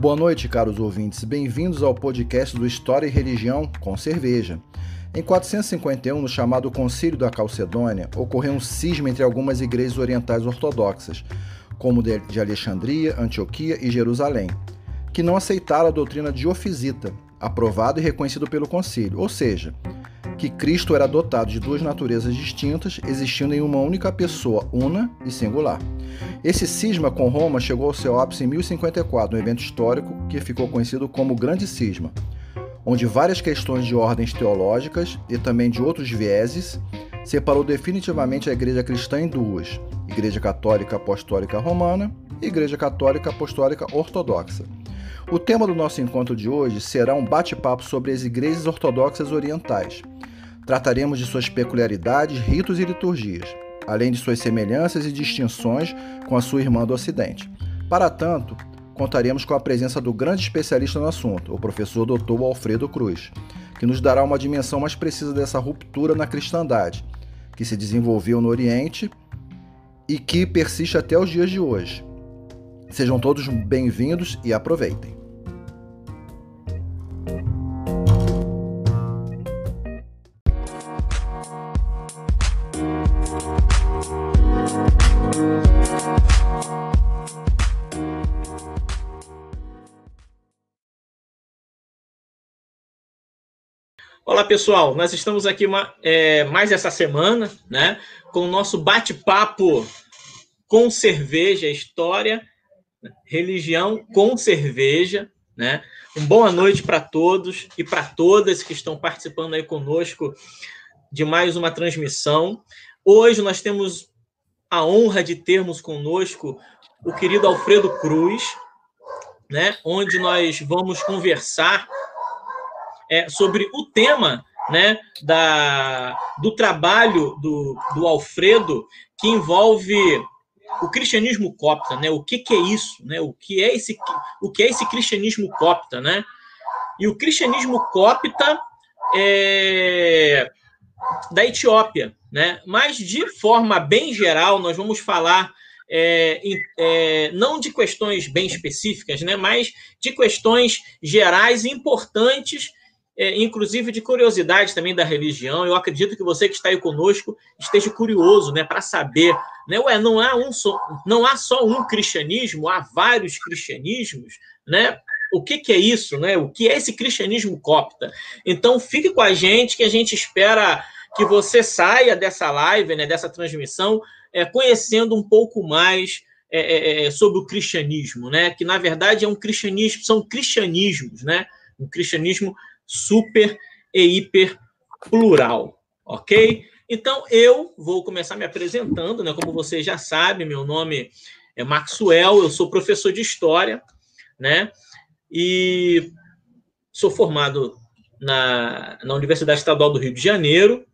Boa noite, caros ouvintes. Bem-vindos ao podcast do História e Religião com Cerveja. Em 451, no chamado Concílio da Calcedônia, ocorreu um cisma entre algumas igrejas orientais ortodoxas, como de Alexandria, Antioquia e Jerusalém, que não aceitaram a doutrina diofisita, aprovado e reconhecido pelo concílio, ou seja, que Cristo era dotado de duas naturezas distintas, existindo em uma única pessoa, una e singular. Esse cisma com Roma chegou ao seu ápice em 1054, um evento histórico que ficou conhecido como Grande Cisma, onde várias questões de ordens teológicas e também de outros vieses separou definitivamente a Igreja cristã em duas: Igreja Católica Apostólica Romana e Igreja Católica Apostólica Ortodoxa. O tema do nosso encontro de hoje será um bate-papo sobre as igrejas ortodoxas orientais. Trataremos de suas peculiaridades, ritos e liturgias, além de suas semelhanças e distinções com a sua irmã do Ocidente. Para tanto, contaremos com a presença do grande especialista no assunto, o professor Dr. Alfredo Cruz, que nos dará uma dimensão mais precisa dessa ruptura na cristandade, que se desenvolveu no Oriente e que persiste até os dias de hoje. Sejam todos bem-vindos e aproveitem. Olá, pessoal. Nós estamos aqui uma, é, mais essa semana, né, com o nosso bate-papo com cerveja, história, religião com cerveja, né? Um boa noite para todos e para todas que estão participando aí conosco de mais uma transmissão. Hoje nós temos a honra de termos conosco o querido Alfredo Cruz, né? Onde nós vamos conversar é, sobre o tema né, da, do trabalho do, do Alfredo, que envolve o cristianismo copta, né? O que, que é isso, né? O que é esse, o que é esse cristianismo copta, né? E o cristianismo copta é da Etiópia, né? Mas de forma bem geral, nós vamos falar é, é, não de questões bem específicas, né? Mas de questões gerais importantes é, inclusive de curiosidade também da religião. Eu acredito que você que está aí conosco esteja curioso, né, para saber, né, ué, não há um só, não há só um cristianismo, há vários cristianismos, né? O que, que é isso, né? O que é esse cristianismo copta? Então, fique com a gente que a gente espera que você saia dessa live, né, dessa transmissão, é, conhecendo um pouco mais é, é, é sobre o cristianismo, né? Que na verdade é um cristianismo, são cristianismos, né? Um cristianismo super e hiper plural, ok? Então eu vou começar me apresentando, né? Como você já sabe, meu nome é Maxwell, eu sou professor de história, né? E sou formado na, na Universidade Estadual do Rio de Janeiro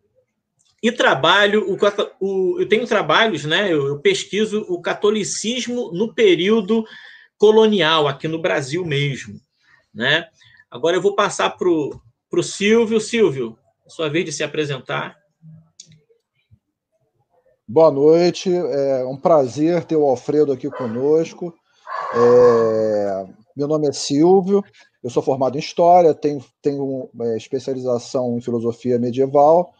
e trabalho o, o eu tenho trabalhos, né? Eu, eu pesquiso o catolicismo no período colonial aqui no Brasil mesmo, né? Agora eu vou passar para o Silvio. Silvio, sua vez de se apresentar. Boa noite, é um prazer ter o Alfredo aqui conosco. É, meu nome é Silvio, eu sou formado em História, tenho, tenho é, especialização em Filosofia Medieval,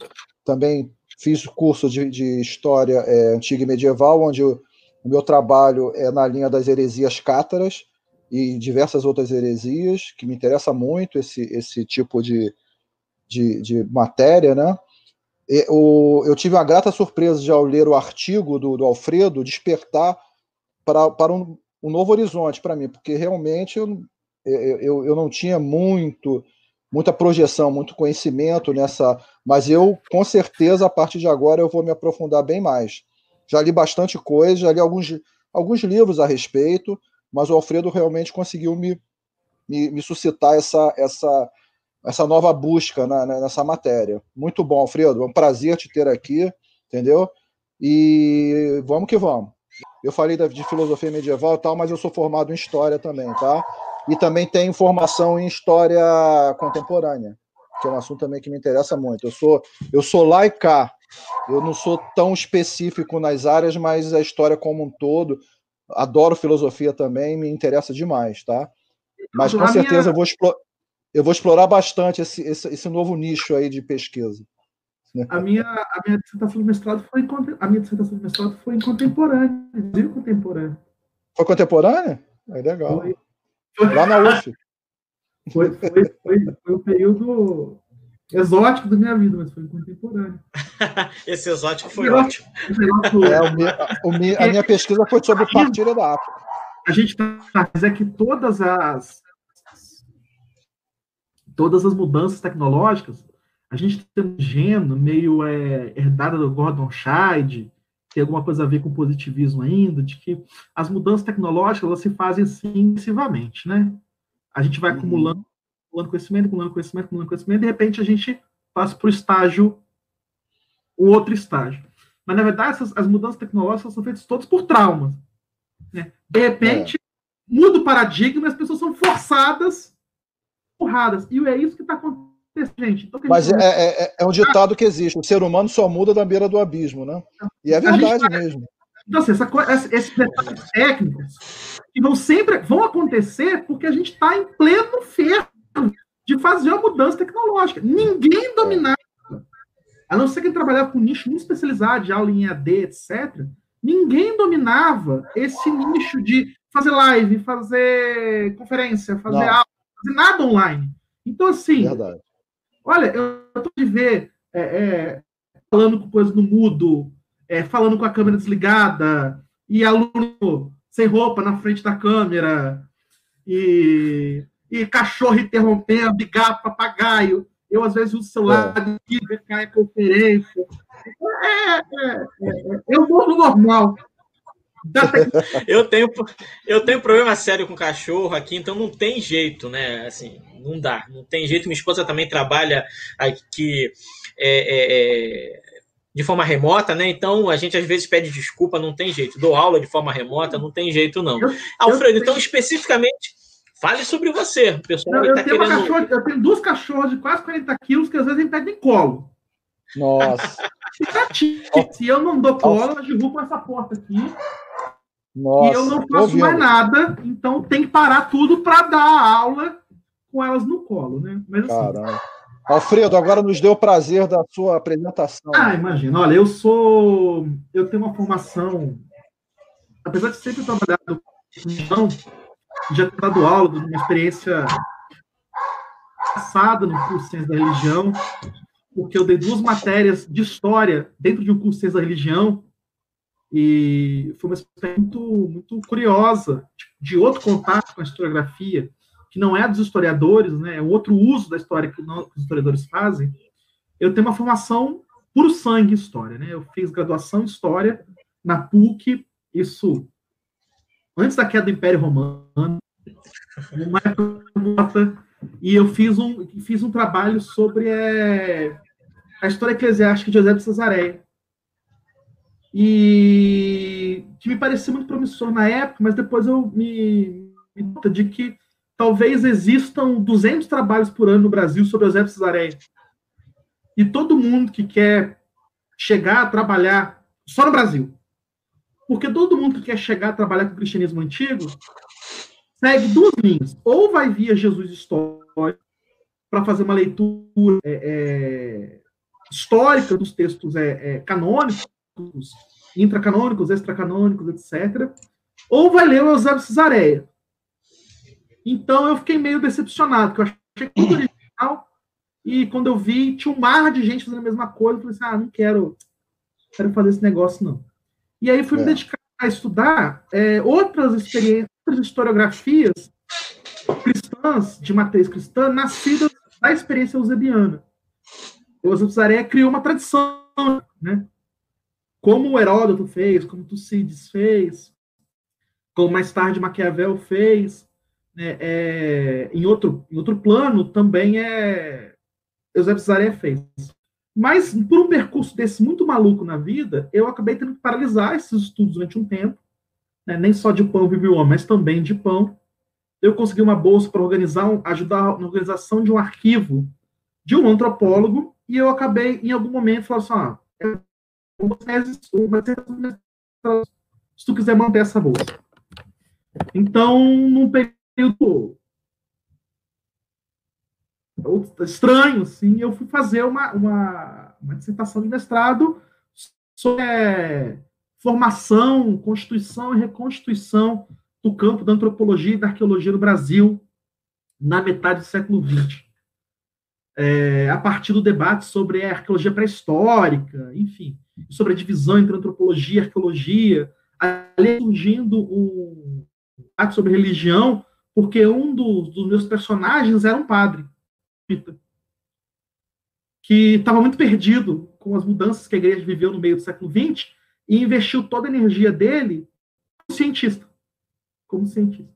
também fiz curso de, de História é, Antiga e Medieval, onde o, o meu trabalho é na linha das heresias cátaras, e diversas outras heresias, que me interessa muito esse, esse tipo de, de, de matéria, né? E, o, eu tive uma grata surpresa de, ao ler o artigo do, do Alfredo, despertar para, para um, um novo horizonte para mim, porque realmente eu, eu, eu não tinha muito muita projeção, muito conhecimento nessa, mas eu com certeza a partir de agora eu vou me aprofundar bem mais. Já li bastante coisa, já li alguns, alguns livros a respeito, mas o Alfredo realmente conseguiu me, me, me suscitar essa, essa, essa nova busca na, nessa matéria. Muito bom, Alfredo, é um prazer te ter aqui, entendeu? E vamos que vamos. Eu falei de filosofia medieval e tal, mas eu sou formado em história também, tá? E também tenho formação em história contemporânea, que é um assunto também que me interessa muito. Eu sou, eu sou laica, eu não sou tão específico nas áreas, mas a história como um todo, adoro filosofia também, me interessa demais, tá? Mas com certeza eu, vou explorar, eu vou explorar bastante esse, esse, esse novo nicho aí de pesquisa. A minha, a minha dissertação de mestrado foi a minha dissertação de mestrado foi em contemporâneo, Brasil contemporâneo. Foi contemporânea? É legal. Foi. Lá na UF. Foi, foi, foi, foi um período exótico da minha vida, mas foi contemporâneo. Esse exótico foi ótimo. É, o meu, o meu, a minha pesquisa foi sobre partilha da África. A gente tá, mas é que todas as todas as mudanças tecnológicas, a gente tem um gênero meio é, herdado do Gordon Scheid, tem alguma coisa a ver com positivismo ainda, de que as mudanças tecnológicas elas se fazem assim né? A gente vai uhum. acumulando acumulando conhecimento, acumulando conhecimento, acumulando conhecimento, de repente a gente passa para o estágio, o outro estágio. Mas, na verdade, essas, as mudanças tecnológicas são feitas todas por traumas. Né? De repente, é. muda o paradigma e as pessoas são forçadas, porradas. E é isso que está acontecendo, gente. Então, Mas gente... é, é, é, um ditado que existe: o ser humano só muda da beira do abismo, né? E é verdade tá... mesmo. Então, assim, essa, essa, esses detalhes técnicos que vão sempre vão acontecer porque a gente está em pleno ferro de fazer uma mudança tecnológica. Ninguém dominava, a não ser quem trabalhava com nicho muito especializado, de aula em EAD, etc. Ninguém dominava esse nicho de fazer live, fazer conferência, fazer aula, fazer nada online. Então, assim, Verdade. olha, eu estou de ver é, é, falando com coisa no mudo, é, falando com a câmera desligada, e aluno sem roupa na frente da câmera, e e cachorro interrompendo, e gato, papagaio. Eu, às vezes, uso o celular é. cai conferência. É, é, é, é o mundo normal. eu tenho eu tenho problema sério com cachorro aqui, então não tem jeito, né? Assim, não dá, não tem jeito. Minha esposa também trabalha aqui é, é, de forma remota, né? Então a gente às vezes pede desculpa, não tem jeito. Dou aula de forma remota, não tem jeito não. Alfredo, então especificamente Fale sobre você, o pessoal. Não, eu, tá tenho querendo... cachorra, eu tenho duas cachorras de quase 40 quilos que às vezes a gente pega em colo. Nossa. Se eu não dou colo, elas derrubam essa porta aqui. Nossa, e eu não faço mais nada, então tem que parar tudo para dar a aula com elas no colo, né? Mas, assim, Caramba. Alfredo, agora nos deu o prazer da sua apresentação. Ah, imagina. Olha, eu sou. Eu tenho uma formação. Apesar de sempre trabalhar com já ter dado aula de uma experiência passada no curso de Ciência da Religião, porque eu dei duas matérias de história dentro de um curso de Ciência da Religião, e foi uma experiência muito, muito curiosa, de outro contato com a historiografia, que não é dos historiadores, né, é outro uso da história que os historiadores fazem. Eu tenho uma formação puro sangue história, né? Eu fiz graduação em história na PUC, isso antes da queda do Império Romano, uma época, e eu fiz um, fiz um trabalho sobre é, a história eclesiástica de José de Cesareia. E que me parecia muito promissor na época, mas depois eu me, me de que talvez existam 200 trabalhos por ano no Brasil sobre José de Cesareia. E todo mundo que quer chegar a trabalhar só no Brasil, porque todo mundo que quer chegar a trabalhar com o cristianismo antigo segue duas linhas. Ou vai via Jesus histórico, para fazer uma leitura é, é, histórica dos textos é, é canônicos, intracanônicos, extracanônicos, etc. Ou vai ler o Eusébio Cesareia. Então eu fiquei meio decepcionado, porque eu achei tudo original, e quando eu vi, tinha um mar de gente fazendo a mesma coisa, eu falei assim, ah, não quero, quero fazer esse negócio, não. E aí fui é. me dedicar a estudar é, outras experiências, outras historiografias cristãs, de matriz cristã, nascidas da experiência eusebiana. Zareia criou uma tradição, né? Como o Heródoto fez, como Tucídides fez, como mais tarde Maquiavel fez, né? é, em, outro, em outro plano também é Eusébio Zareia fez. Mas, por um percurso desse muito maluco na vida, eu acabei tendo que paralisar esses estudos durante um tempo. Né? Nem só de pão vive o homem, mas também de pão. Eu consegui uma bolsa para organizar, ajudar na organização de um arquivo de um antropólogo, e eu acabei, em algum momento, falando assim: ah, se tu quiser manter essa bolsa. Então, num período estranho, assim, eu fui fazer uma, uma, uma dissertação de mestrado sobre é, formação, constituição e reconstituição do campo da antropologia e da arqueologia no Brasil na metade do século XX. É, a partir do debate sobre a arqueologia pré-histórica, enfim, sobre a divisão entre antropologia e arqueologia, ali surgindo um debate sobre religião, porque um dos, dos meus personagens era um padre, que estava muito perdido com as mudanças que a igreja viveu no meio do século XX e investiu toda a energia dele como cientista. Como cientista.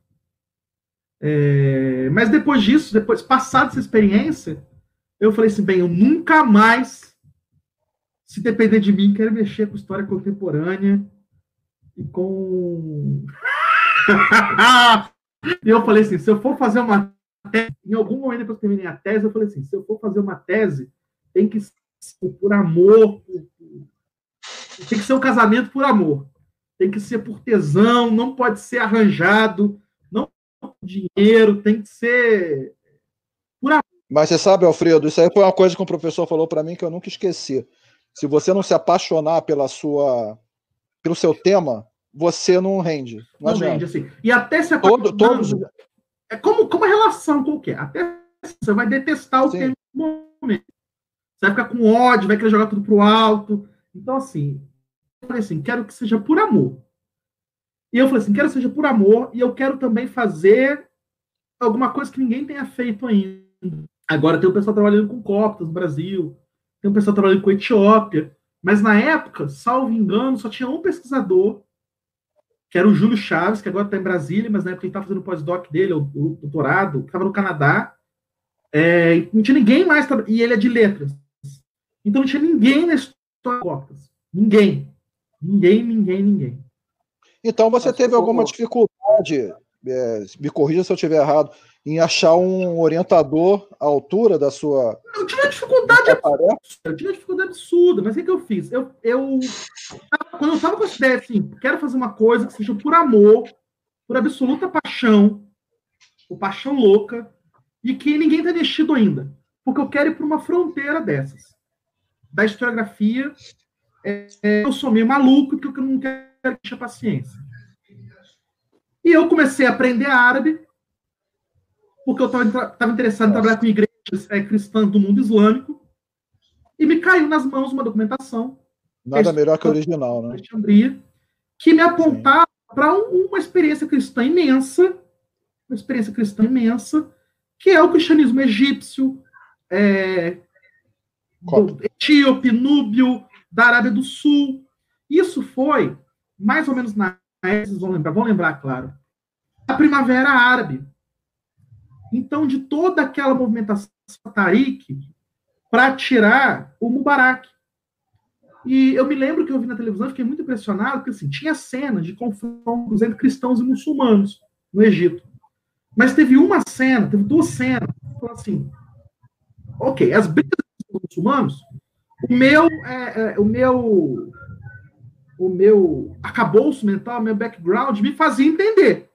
É, mas depois disso, depois passada essa experiência, eu falei assim, bem, eu nunca mais, se depender de mim, quero mexer com história contemporânea e com e eu falei assim, se eu for fazer uma tese, em algum momento depois que eu terminei a tese, eu falei assim, se eu for fazer uma tese, tem que ser por amor, tem que ser um casamento por amor, tem que ser por tesão, não pode ser arranjado, não por dinheiro, tem que ser por amor. Mas você sabe, Alfredo, isso aí foi uma coisa que um professor falou para mim que eu nunca esqueci. Se você não se apaixonar pela sua, pelo seu tema, você não rende. Não, não rende, assim. E até se Todo, todos... É como, como a relação qualquer. Até você vai detestar o Sim. momento. Você vai ficar com ódio, vai querer jogar tudo pro alto. Então, assim, eu falei assim, quero que seja por amor. E eu falei assim, quero que seja por amor, e eu quero também fazer alguma coisa que ninguém tenha feito ainda. Agora tem o pessoal trabalhando com coptas no Brasil, tem o pessoal trabalhando com Etiópia, mas na época, salvo engano, só tinha um pesquisador que era o Júlio Chaves, que agora está em Brasília, mas na época ele estava fazendo o pós-doc dele, o, o doutorado, que estava no Canadá. É, não tinha ninguém mais, e ele é de letras. Então não tinha ninguém na história. Ninguém. Ninguém, ninguém, ninguém. Então você teve alguma dificuldade, é, me corrija se eu estiver errado, em achar um orientador à altura da sua. Eu tinha dificuldade absurda, eu tinha dificuldade absurda, mas o que, que eu fiz? Eu, eu, quando eu estava com essa ideia assim, quero fazer uma coisa que seja por amor, por absoluta paixão, por paixão louca, e que ninguém tenha mexido ainda. Porque eu quero ir para uma fronteira dessas. Da historiografia, é, é, eu sou meio maluco, que eu não quero encher paciência. E eu comecei a aprender árabe, porque eu estava interessado em trabalhar com igrejas é, cristãs do mundo islâmico, e me caiu nas mãos uma documentação. Nada melhor que o original, né? Alexandria, que me apontava para um, uma experiência cristã imensa, uma experiência cristã imensa, que é o cristianismo egípcio, é, etíope, núbio, da Arábia do Sul. Isso foi mais ou menos na vocês vão lembrar, vão lembrar, claro, a Primavera Árabe, então, de toda aquela movimentação Tariq para tirar o Mubarak. E eu me lembro que eu vi na televisão, fiquei muito impressionado, porque assim, tinha cena de confrontos entre cristãos e muçulmanos no Egito. Mas teve uma cena, teve duas cenas, assim, ok, as brigas dos muçulmanos, o meu, é, é, o meu, o meu acabouço mental, meu background me fazia entender,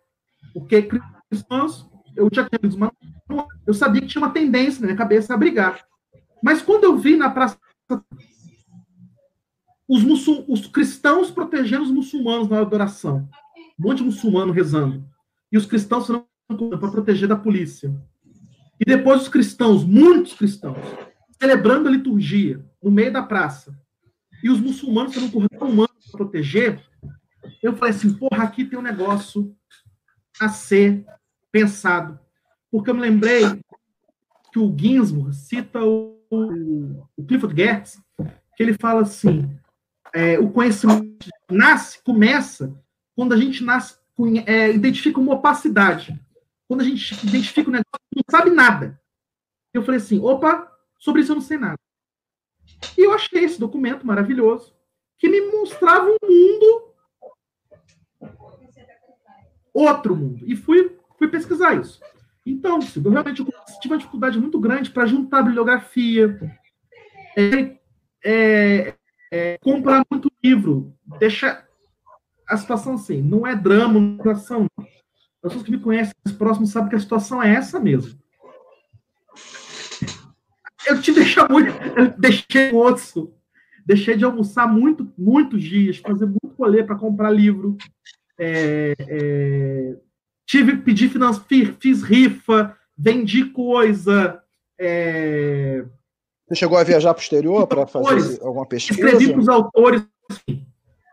porque cristãos eu tinha eu sabia que tinha uma tendência na minha cabeça a brigar. Mas quando eu vi na praça os, muçul, os cristãos protegendo os muçulmanos na adoração, um monte de muçulmano rezando, e os cristãos para proteger da polícia. E depois os cristãos, muitos cristãos, celebrando a liturgia no meio da praça, e os muçulmanos sendo corredor humano para proteger, eu falei assim, porra, aqui tem um negócio a ser pensado. Porque eu me lembrei que o Ginsburg cita o, o Clifford Geertz, que ele fala assim, é, o conhecimento nasce, começa, quando a gente nasce, é, identifica uma opacidade. Quando a gente identifica um negócio, não sabe nada. Eu falei assim, opa, sobre isso eu não sei nada. E eu achei esse documento maravilhoso, que me mostrava um mundo, outro mundo. E fui fui pesquisar isso. Então, eu realmente tive uma dificuldade muito grande para juntar bibliografia, é, é, é, comprar muito livro, deixar a situação assim, não é drama, não é situação. As pessoas que me conhecem mais próximos sabem que a situação é essa mesmo. eu te deixei muito. Eu deixei osso. Deixei de almoçar muito, muitos dias, fazer muito rolê para comprar livro. É, é, tive pedir finanças, fiz, rifa, vendi coisa. É, Você chegou a viajar para o exterior para fazer alguma pesquisa? Escrevi para os autores. Assim,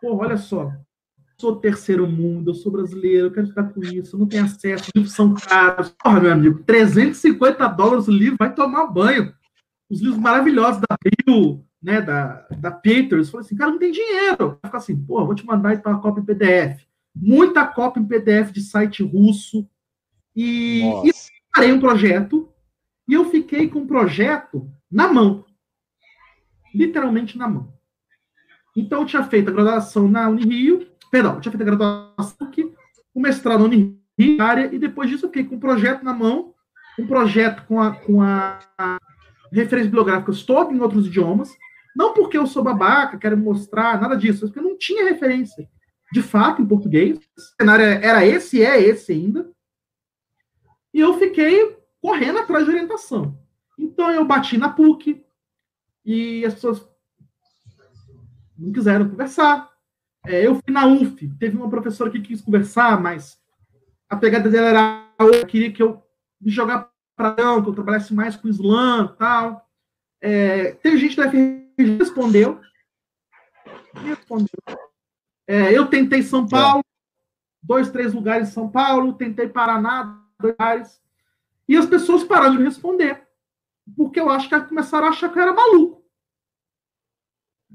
Pô, olha só, sou terceiro mundo, eu sou brasileiro, eu quero estudar com isso, eu não tenho acesso, os livros são caros. Porra, meu amigo, 350 dólares o livro, vai tomar banho. Os livros maravilhosos da Bill, né, da, da Peters, falei assim, cara, não tem dinheiro. Fica assim, pô, vou te mandar então a cópia em PDF. Muita cópia em PDF de site russo. E, e parei um projeto, e eu fiquei com o um projeto na mão. Literalmente na mão. Então, eu tinha feito a graduação na Unirio, perdão, eu tinha feito a graduação aqui, o mestrado na Unirio, área, e depois disso eu fiquei com um projeto na mão, um projeto com a, com a, a referências bibliográficas todo em outros idiomas, não porque eu sou babaca, quero mostrar, nada disso, mas porque eu não tinha referência, de fato, em português. O cenário era esse, é esse ainda. E eu fiquei correndo atrás de orientação. Então, eu bati na PUC, e as pessoas não quiseram conversar. É, eu fui na UF, teve uma professora que quis conversar, mas a pegada dela era outra, queria que eu me jogar para que eu trabalhasse mais com Islã tal. É, teve gente da FRG que respondeu. respondeu. É, eu tentei São Paulo, dois, três lugares em São Paulo, tentei Paraná, dois lugares, e as pessoas pararam de me responder, porque eu acho que começaram a achar que eu era maluco.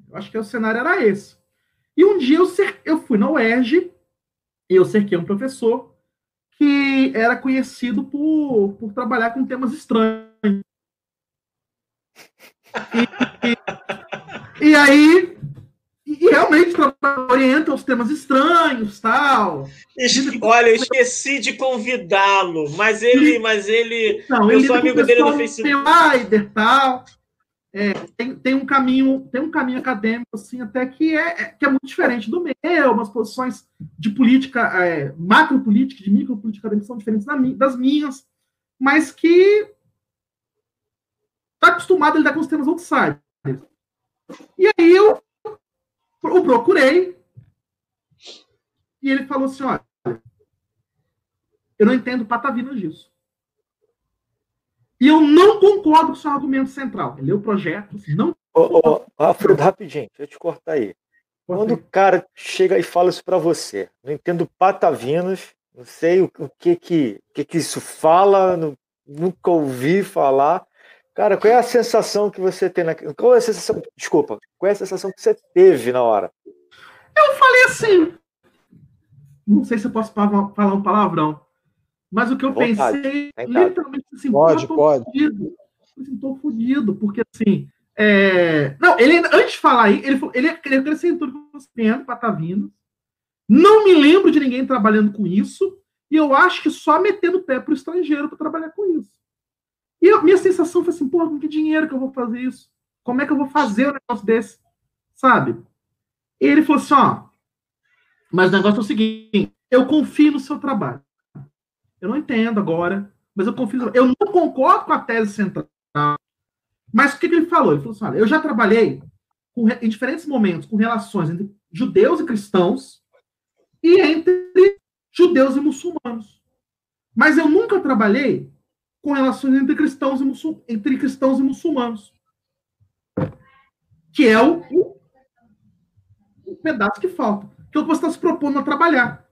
Eu acho que o cenário era esse. E um dia eu, cer... eu fui na UERJ e eu cerquei um professor que era conhecido por, por trabalhar com temas estranhos. E, e, e aí, e realmente orienta os temas estranhos, tal. Olha, eu esqueci de convidá-lo, mas ele, mas ele, não, eu ele sou amigo dele no Facebook. Spider, tal é, tem, tem, um caminho tem um caminho acadêmico assim até que é, é que é muito diferente do meu umas posições de política é, macro política de micro política são diferentes das minhas mas que está acostumado a lidar com os temas outsiders e aí eu o procurei e ele falou assim olha eu não entendo patavina disso e eu não concordo com o seu argumento central. Ele leu o projeto, não. Ô, ô, Alfredo, rapidinho, deixa eu te cortar aí. Quando o cara chega e fala isso para você, não entendo patavinos, não sei o, o que, que, que que isso fala, não, nunca ouvi falar. Cara, qual é a sensação que você tem na. Qual é a sensação. Desculpa, qual é a sensação que você teve na hora? Eu falei assim. Não sei se eu posso falar um palavrão. Mas o que eu Vontade. pensei, literalmente assim, pode, tô pode. Fudido. Assim, tô fudido, porque assim. É... Não, ele antes de falar aí, ele, ele, ele acrescentou que você para estar tá vindo. Não me lembro de ninguém trabalhando com isso. E eu acho que só metendo o pé para o estrangeiro para trabalhar com isso. E a minha sensação foi assim, porra, com que dinheiro que eu vou fazer isso? Como é que eu vou fazer um negócio desse? Sabe? E ele falou assim, ó, mas o negócio é o seguinte, eu confio no seu trabalho. Eu não entendo agora, mas eu confio. Eu não concordo com a tese central. Mas o que, que ele falou? Ele falou assim: olha, eu já trabalhei com, em diferentes momentos com relações entre judeus e cristãos e entre judeus e muçulmanos. Mas eu nunca trabalhei com relações entre cristãos e, muçul, entre cristãos e muçulmanos. Que é o, o, pedaço que falta. Que é o que você está se propondo a trabalhar.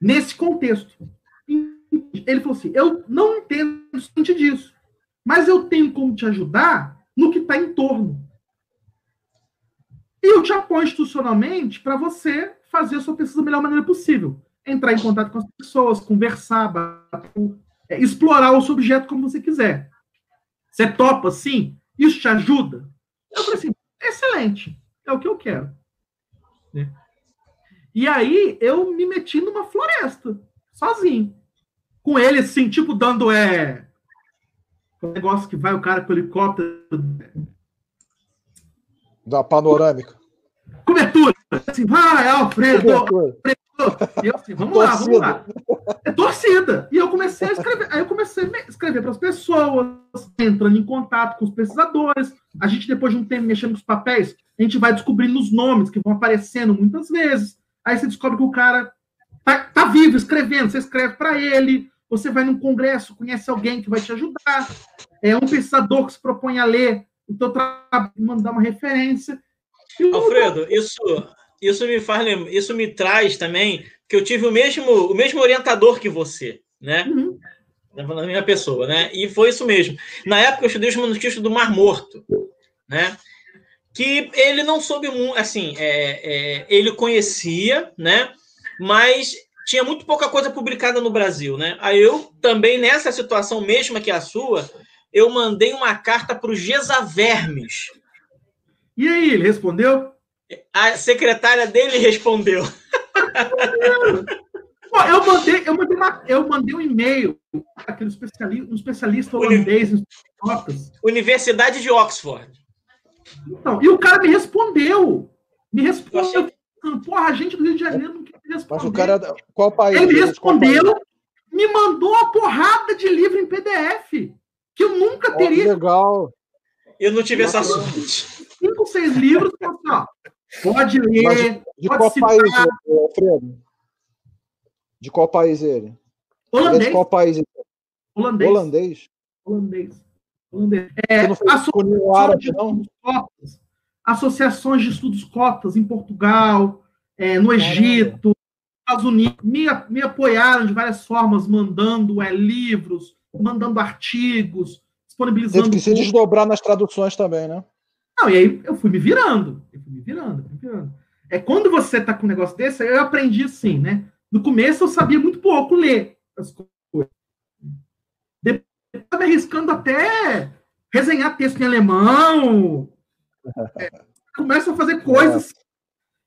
Nesse contexto ele falou assim: eu não entendo o disso, mas eu tenho como te ajudar no que está em torno. E eu te apoio institucionalmente para você fazer a sua pesquisa da melhor maneira possível. Entrar em contato com as pessoas, conversar, é, explorar o objeto como você quiser. Você topa, sim? Isso te ajuda? Eu falei assim, excelente, é o que eu quero. Né? E aí eu me meti numa floresta, sozinho com ele, assim, tipo, dando é. Um negócio que vai o cara com o helicóptero. Da panorâmica. Cobertura! Assim, vai, Alfredo! Cobertura. E eu assim, vamos lá, vamos lá. É torcida. E eu comecei a escrever. Aí eu comecei a escrever para as pessoas, entrando em contato com os pesquisadores. A gente, depois de um tempo mexendo com os papéis, a gente vai descobrindo os nomes que vão aparecendo muitas vezes. Aí você descobre que o cara tá, tá vivo, escrevendo, você escreve para ele, você vai num congresso, conhece alguém que vai te ajudar, é um pesquisador que se propõe a ler o teu trabalho, mandar uma referência. Alfredo, isso, isso me faz isso me traz também que eu tive o mesmo, o mesmo orientador que você, né? Uhum. Na minha pessoa, né? E foi isso mesmo. Na época eu estudei os manuscritos do Mar Morto, né? Que ele não soube assim, é, é, ele conhecia, né? Mas tinha muito pouca coisa publicada no Brasil, né? Aí eu também, nessa situação mesma que a sua, eu mandei uma carta para o Gesavermes. E aí, ele respondeu? A secretária dele respondeu. Pô, eu mandei, eu mandei, uma, eu mandei um e-mail aquele especialista, um especialista holandês em notas. Universidade de Oxford. Então, e o cara me respondeu. Me respondeu. Porra, a gente do Rio de Janeiro não quer responder. Mas o cara, qual país? Ele me respondeu, me mandou uma porrada de livro em PDF que eu nunca teria. Oh, legal. Eu não tive essa sorte. Cinco, seis livros, assim, ó, pode ler. Mas de pode qual citar. país, Alfredo? De qual país ele? Holandês. De qual país? Holandês. Holandês. Holandês. Holandês. É, associações, de estudos cotas, associações de estudos cotas em Portugal, é, no Egito, Estados Unidos, me, me apoiaram de várias formas, mandando é, livros, mandando artigos, disponibilizando. Teve que se desdobrar nas traduções também, né? Não, e aí eu fui me virando. Eu fui me virando, fui me virando. É quando você tá com um negócio desse, eu aprendi assim, né? No começo eu sabia muito pouco ler as coisas. Depois eu me arriscando até resenhar texto em alemão. É, começa a fazer coisas. É.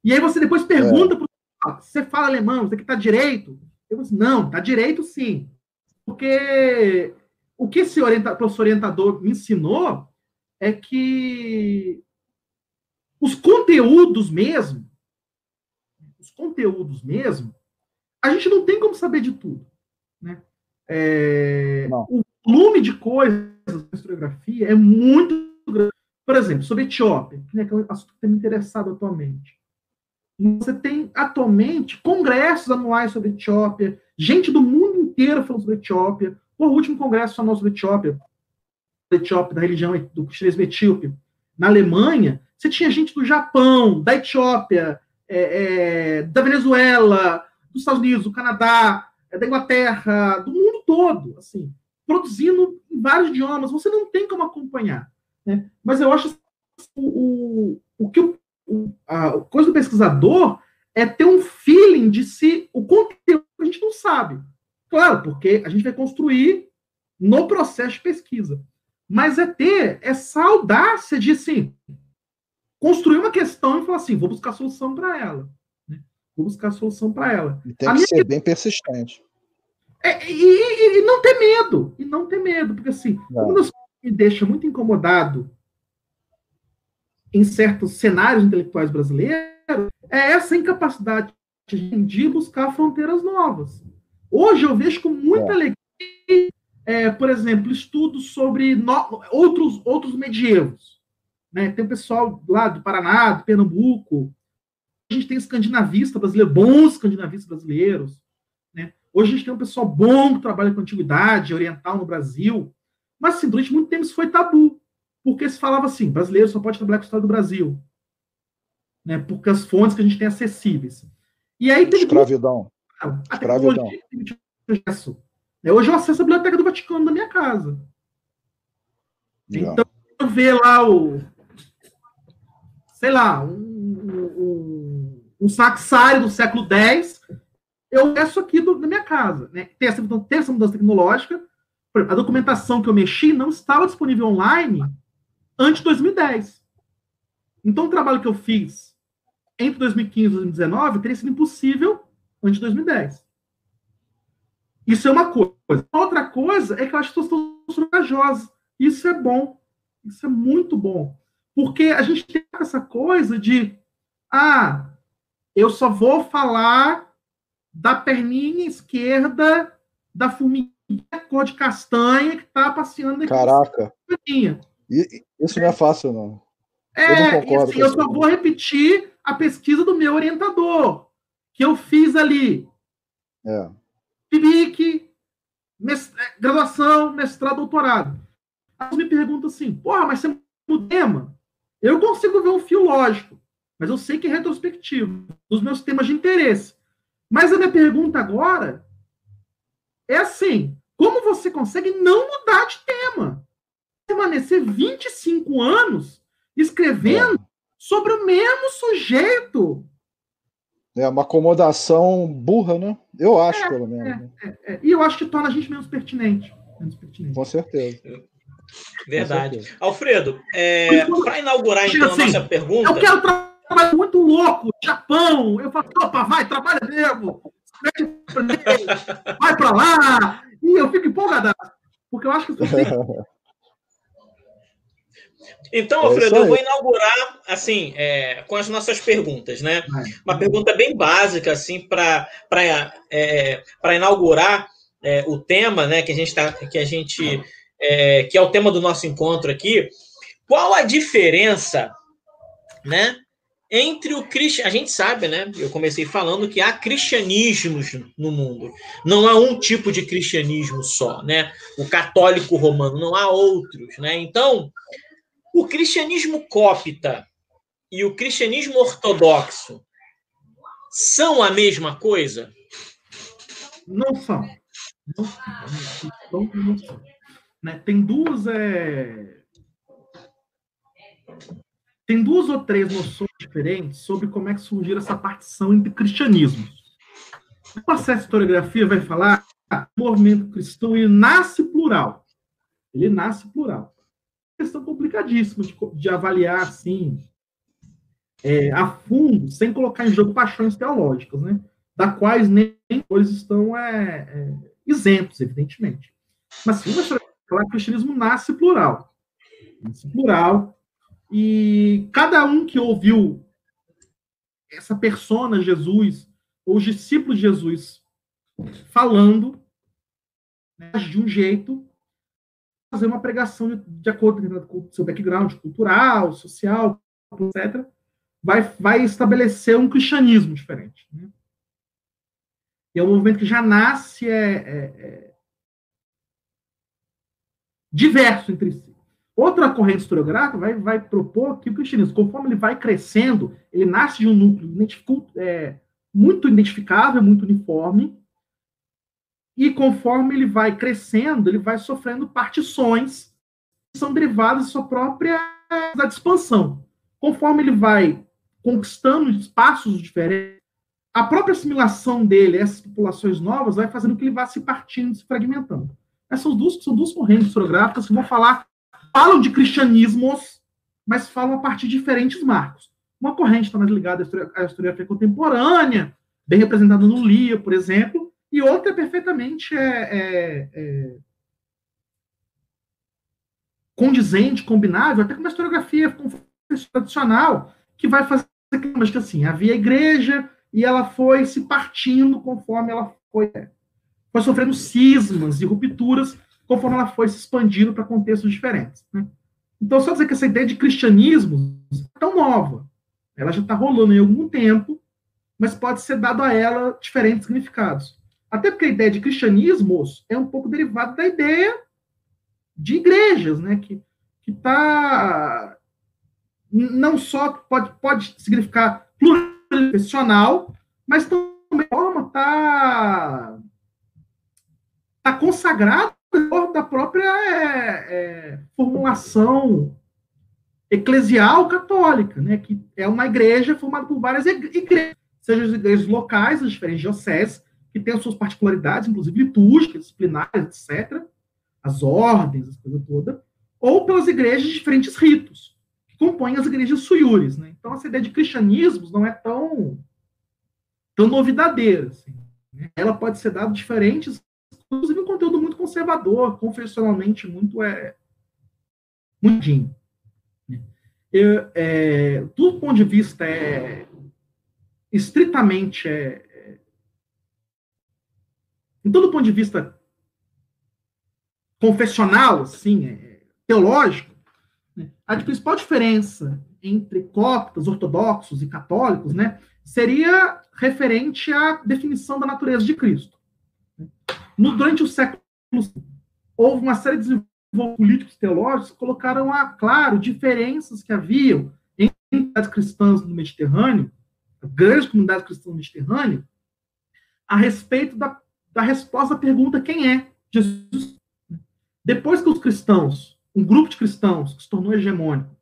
E aí você depois pergunta é. pro você fala alemão, você que tá direito? Eu disse, não, tá direito sim. Porque o que esse orienta, professor orientador me ensinou é que os conteúdos mesmo, os conteúdos mesmo, a gente não tem como saber de tudo. Né? É, o volume de coisas da historiografia é muito grande. Por exemplo, sobre Etiópia, que é um assunto que tem me interessado atualmente. Você tem atualmente congressos anuais sobre Etiópia, gente do mundo inteiro falando sobre Etiópia. O último congresso falou sobre Etiópia, Etiópia, da religião do cristianismo etíope, na Alemanha, você tinha gente do Japão, da Etiópia, é, é, da Venezuela, dos Estados Unidos, do Canadá, é, da Inglaterra, do mundo todo, assim, produzindo em vários idiomas. Você não tem como acompanhar. Né? Mas eu acho o, o, o que o, a coisa do pesquisador é ter um feeling de se o conteúdo a gente não sabe. Claro, porque a gente vai construir no processo de pesquisa. Mas é ter essa audácia de, assim, construir uma questão e falar assim, vou buscar solução para ela. Né? Vou buscar solução para ela. E tem a que ser bem persistente. É, e, e, e, não ter medo. E não ter medo. Porque, assim, não. uma das coisas que me deixa muito incomodado em certos cenários intelectuais brasileiros é essa incapacidade de buscar fronteiras novas. Hoje eu vejo com muita é. alegria, é, por exemplo, estudos sobre no, outros, outros medievos. Né? Tem o pessoal lá do Paraná, do Pernambuco. A gente tem escandinavista brasileiro, bons escandinavistas brasileiros. Né? Hoje a gente tem um pessoal bom que trabalha com antiguidade oriental no Brasil. Mas, assim, durante muito tempo isso foi tabu. Porque se falava assim, brasileiro só pode trabalhar com a história do Brasil. Né? Porque as fontes que a gente tem acessíveis. E aí teve Escravidão. A Escravidão. É, hoje eu acesso a Biblioteca do Vaticano na minha casa. Então, eu ver lá o. Sei lá, um, um, um saxário do século X, eu acesso aqui do, na minha casa. Né? Tem, essa, tem essa mudança tecnológica. A documentação que eu mexi não estava disponível online antes de 2010. Então, o trabalho que eu fiz entre 2015 e 2019 teria sido impossível antes de 2010. Isso é uma coisa. Outra coisa é que eu acho que as pessoas estão corajosas. Isso é bom. Isso é muito bom. Porque a gente tem essa coisa de, ah, eu só vou falar da perninha esquerda da formiguinha cor de castanha que está passeando aqui. Caraca. Isso não é fácil, não. É, eu, assim, eu só vou repetir a pesquisa do meu orientador, que eu fiz ali. É. PIBIC, é, graduação, mestrado, doutorado. Aí me pergunta assim, porra, mas você muda tema? Eu consigo ver um fio lógico, mas eu sei que é retrospectivo, dos meus temas de interesse. Mas a minha pergunta agora é assim: como você consegue não mudar de tema? Permanecer 25 anos escrevendo é. sobre o mesmo sujeito. É uma acomodação burra, né? Eu acho, é, pelo menos. Né? É, é, e eu acho que torna a gente menos pertinente. Menos pertinente. Com certeza. Verdade. Com certeza. Alfredo, é, para inaugurar então assim, a nossa pergunta. Eu quero trabalho muito louco, Japão. Eu falo, opa, vai, trabalha mesmo. Vai para lá. E eu fico empolgado. Porque eu acho que você Então, é Alfredo, eu vou inaugurar assim é, com as nossas perguntas, né? Uma pergunta bem básica assim para é, inaugurar é, o tema, né? Que a gente tá, que a gente é, que é o tema do nosso encontro aqui. Qual a diferença, né? Entre o cristianismo, a gente sabe, né? Eu comecei falando que há cristianismos no mundo. Não há um tipo de cristianismo só, né? O católico romano, não há outros, né? Então, o cristianismo cópita e o cristianismo ortodoxo são a mesma coisa? Não são. Não são. Não são. Né? Tem duas. É... Tem duas ou três noções diferentes sobre como é que surgiu essa partição entre cristianismos. O processo de historiografia vai falar que o movimento cristão ele nasce plural. Ele nasce plural questão complicadíssima de, de avaliar assim é, a fundo, sem colocar em jogo paixões teológicas, né? Da quais nem eles estão é, é, isentos, evidentemente. Mas sim, falar que o cristianismo nasce plural. Nasce plural. E cada um que ouviu essa persona Jesus, ou os discípulos de Jesus, falando né, de um jeito fazer uma pregação de, de acordo com o seu background cultural, social, etc., vai, vai estabelecer um cristianismo diferente. Né? E é um movimento que já nasce é, é, é diverso entre si. Outra corrente historiográfica vai, vai propor que o cristianismo, conforme ele vai crescendo, ele nasce de um núcleo é, muito identificável, muito uniforme, e conforme ele vai crescendo, ele vai sofrendo partições que são derivadas da sua própria da expansão. Conforme ele vai conquistando espaços diferentes, a própria assimilação dele, essas populações novas, vai fazendo com que ele vá se partindo, se fragmentando. Essas duas, são duas correntes historiográficas que vão falar, falam de cristianismos, mas falam a partir de diferentes marcos. Uma corrente está mais ligada à historiografia contemporânea, bem representada no Lia, por exemplo, e outra é perfeitamente é, é, é, condizente, combinável, até com uma historiografia tradicional, que vai fazer mas que assim, havia igreja e ela foi se partindo conforme ela foi, foi sofrendo cismas e rupturas conforme ela foi se expandindo para contextos diferentes. Né? Então, só dizer que essa ideia de cristianismo é tão nova, ela já está rolando em algum tempo, mas pode ser dado a ela diferentes significados. Até porque a ideia de cristianismos é um pouco derivada da ideia de igrejas, né? Que está não só pode, pode significar profissional, mas também forma está tá consagrado da própria é, é, formulação eclesial católica, né? Que é uma igreja formada por várias igrejas, seja as igrejas locais, as diferentes dioceses, que tem as suas particularidades, inclusive litúrgicas, disciplinares, etc., as ordens, as coisas todas, ou pelas igrejas de diferentes ritos, que compõem as igrejas suiures. Né? Então, essa ideia de cristianismo não é tão, tão novidadeira. Assim, né? Ela pode ser dada diferentes, inclusive um conteúdo muito conservador, confessionalmente muito é, muito né? Eu, é, do ponto de vista é, estritamente é, Então, do ponto de vista confessional, assim, é, teológico, né, a principal diferença entre coptas, ortodoxos e católicos, né, seria referente à definição da natureza de Cristo. No, durante o século houve uma série de desenvolvimentos políticos teológicos que colocaram a claro diferenças que haviam entre comunidades cristãs no Mediterrâneo, grandes comunidades cristãs no Mediterrâneo, a respeito da, da resposta à pergunta quem é Jesus. Depois que os cristãos, um grupo de cristãos que se tornou hegemônico,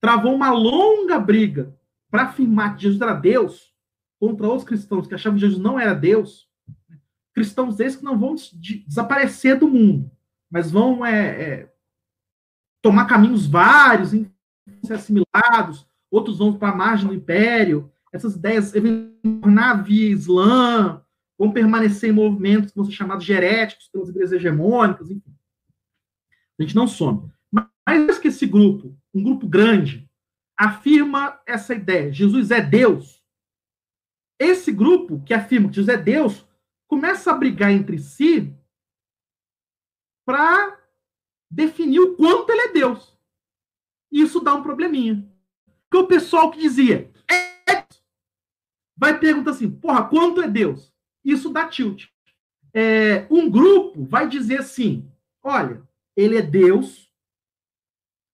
travou uma longa briga para afirmar que Jesus era Deus contra os cristãos que achavam que Jesus não era Deus, cristãos esses que não vão desaparecer do mundo, mas vão é, é, tomar caminhos vários, ser assimilados, outros vão para a margem do império, essas ideias tornar via Islã, vão permanecer em movimentos que vão ser chamados heréticos pelas igrejas hegemônicas, enfim. A gente não some. Mas que esse grupo, um grupo grande, afirma essa ideia, Jesus é Deus. Esse grupo que afirma que Jesus é Deus começa a brigar entre si para definir o quanto ele é Deus. E isso dá um probleminha. Porque o pessoal que dizia é vai perguntar assim, porra, quanto é Deus? Isso dá tilt. É, um grupo vai dizer assim, olha, ele é Deus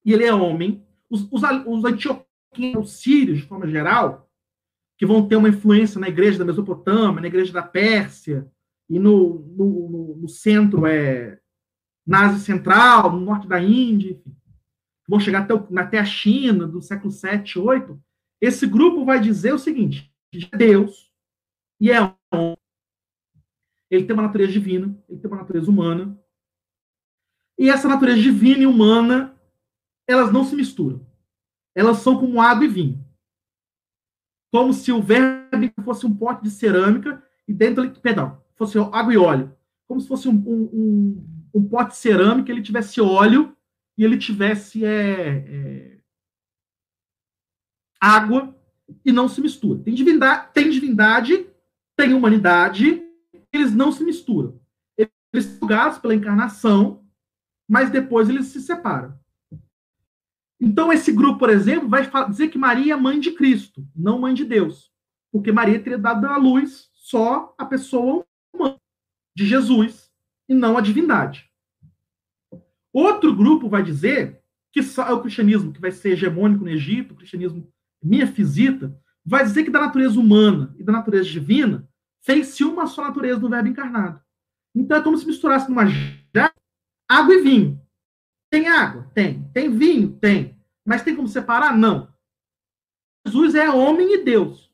e ele é homem. Os, os, os antioquinos, os sírios, de forma geral, que vão ter uma influência na igreja da Mesopotâmia, na igreja da Pérsia, e no, no, no, no centro é na Ásia Central, no norte da Índia, enfim. Vão chegar até, até a China, do século 7, 8. Esse grupo vai dizer o seguinte: Deus e é homem. Ele tem uma natureza divina, ele tem uma natureza humana. E essa natureza divina e humana, elas não se misturam. Elas são como água e vinho como se o verbo fosse um pote de cerâmica e dentro, perdão, fosse água e óleo. Como se fosse um, um, um pote de cerâmica, ele tivesse óleo e ele tivesse é, é, água e não se mistura. Tem divindade, tem divindade, tem humanidade, eles não se misturam. Eles são julgados pela encarnação, mas depois eles se separam. Então, esse grupo, por exemplo, vai dizer que Maria é mãe de Cristo, não mãe de Deus. Porque Maria teria dado à luz só a pessoa humana de Jesus e não a divindade. Outro grupo vai dizer que é o cristianismo que vai ser hegemônico no Egito, o cristianismo miafisita, vai dizer que da natureza humana e da natureza divina fez-se uma só natureza do verbo encarnado. Então é como se misturasse numa água e vinho. Tem água? Tem. Tem vinho? Tem. Mas tem como separar? Não. Jesus é homem e Deus.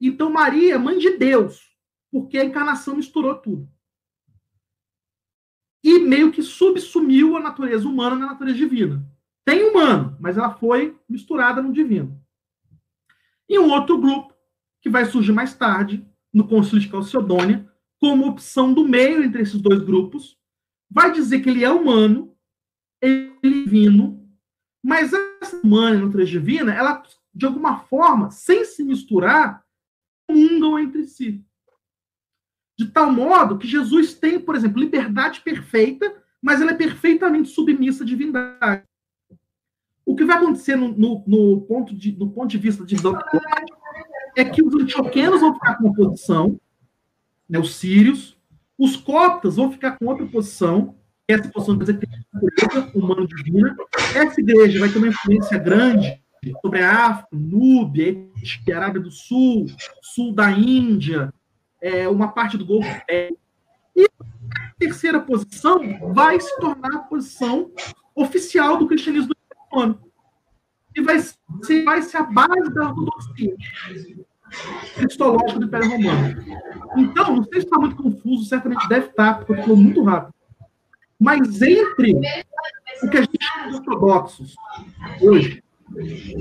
Então Maria é mãe de Deus, porque a encarnação misturou tudo. E meio que subsumiu a natureza humana na natureza divina. Tem humano, mas ela foi misturada no divino. E um outro grupo, que vai surgir mais tarde, no Concílio de Calcedônia, como opção do meio entre esses dois grupos, vai dizer que ele é humano, ele é divino, mas essa humana e natureza divina, ela, de alguma forma, sem se misturar, comungam entre si. De tal modo que Jesus tem, por exemplo, liberdade perfeita, mas ela é perfeitamente submissa à divindade. O que vai acontecer no, no, no ponto, de, no ponto de vista de é que os antioquenos vão ficar com uma posição, né, os sírios, os coptas vão ficar com outra posição, essa posição de natureza humana divina. Essa igreja vai ter uma influência grande sobre a África, Núbia, a Arábia do Sul, sul da Índia, é, uma parte do Golfo Pérsico. E a terceira posição vai se tornar a posição oficial do cristianismo romano. E vai ser, vai ser a base da ortodoxia cristológica do Império Romano. Então, não sei se está muito confuso, certamente deve estar, porque eu estou muito rápido. Mas entre o que a gente chama de ortodoxos hoje,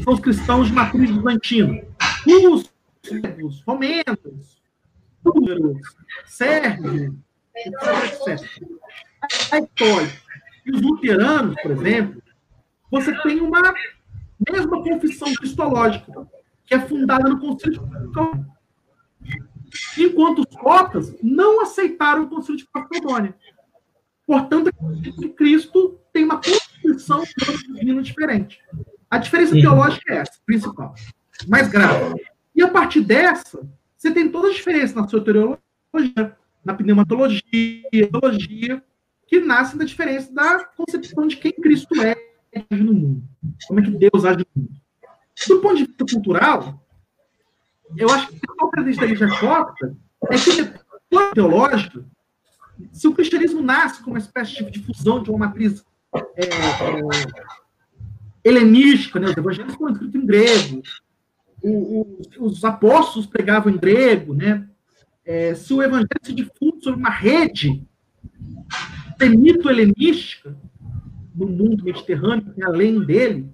são os cristãos de matriz bizantina, os sérvios, romenos, búlgaros, sérvios, etc. Católicos. E os luteranos, por exemplo, você tem uma mesma confissão cristológica, que é fundada no Concílio de enquanto os cotas não aceitaram o concílio de Calcedônia. Portanto, Cristo tem uma constituição divina diferente. A diferença uhum. teológica é essa, principal, mais grave. E a partir dessa, você tem todas as diferenças na soteriologia, na pneumatologia, teologia, que nascem da diferença da concepção de quem Cristo é no mundo. Como é que Deus age no mundo. Do ponto de vista cultural, eu acho que a característica da igreja cópita é que, teológica, se o cristianismo nasce como uma espécie de difusão de uma matriz é, é, helenística, né? os evangelhos foram escritos em grego, o, o, os apóstolos pregavam em grego, né? É, se o evangelho se difunde sobre uma rede semito-helenística no mundo mediterrâneo, e além dele,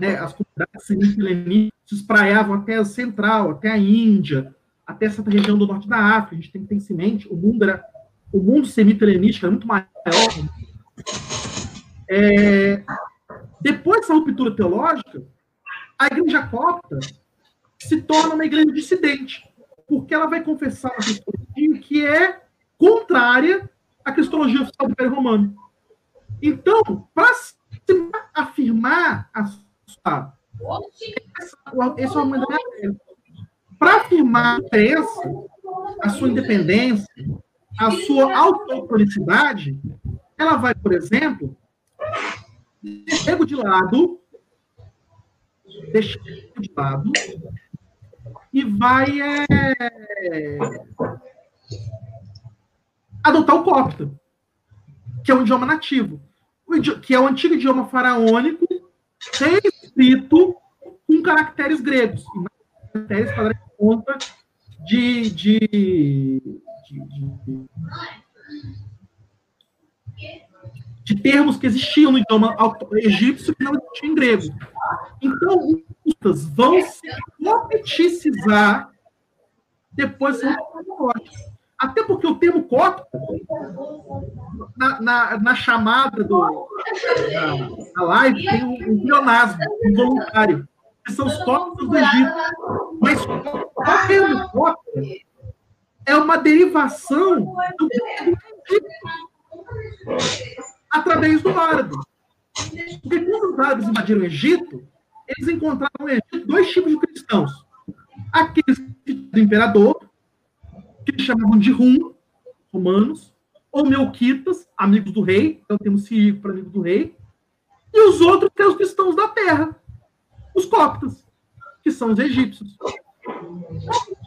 né, as comunidades semito-helenísticas se espraiavam até a central, até a Índia, até essa região do norte da África. A gente tem que ter em mente, o mundo era o mundo semito-helenístico era muito maior. É, depois dessa ruptura teológica, a igreja copta se torna uma igreja dissidente, porque ela vai confessar uma que é contrária à cristologia oficial do Império Romano. Então, para afirmar a sua. É Para afirmar a a sua independência, a sua autocriticidade, ela vai, por exemplo, deixar de lado, de lado, e vai é, adotar o copto, que é um idioma nativo, que é o antigo idioma faraônico, escrito com caracteres gregos, caracteres para conta de, de de, de, termos que existiam no idioma egípcio que não existiam em grego. Então, os vão se copeticizar depois até porque o termo cópita, na, na, na, chamada do, da, live, tem um, um pleonasmo, um voluntário, que são os cópitos do Egito. Mas o termo cópita é uma derivação do através do árabe. Porque quando os árabes invadiram o Egito, eles encontraram no Egito dois tipos de cristãos. Aqueles do imperador, que eles chamavam de rum, romanos, ou melquitas, amigos do rei, então temos sírico para amigos do rei, e os outros que são os cristãos da terra, os coptas, que são os egípcios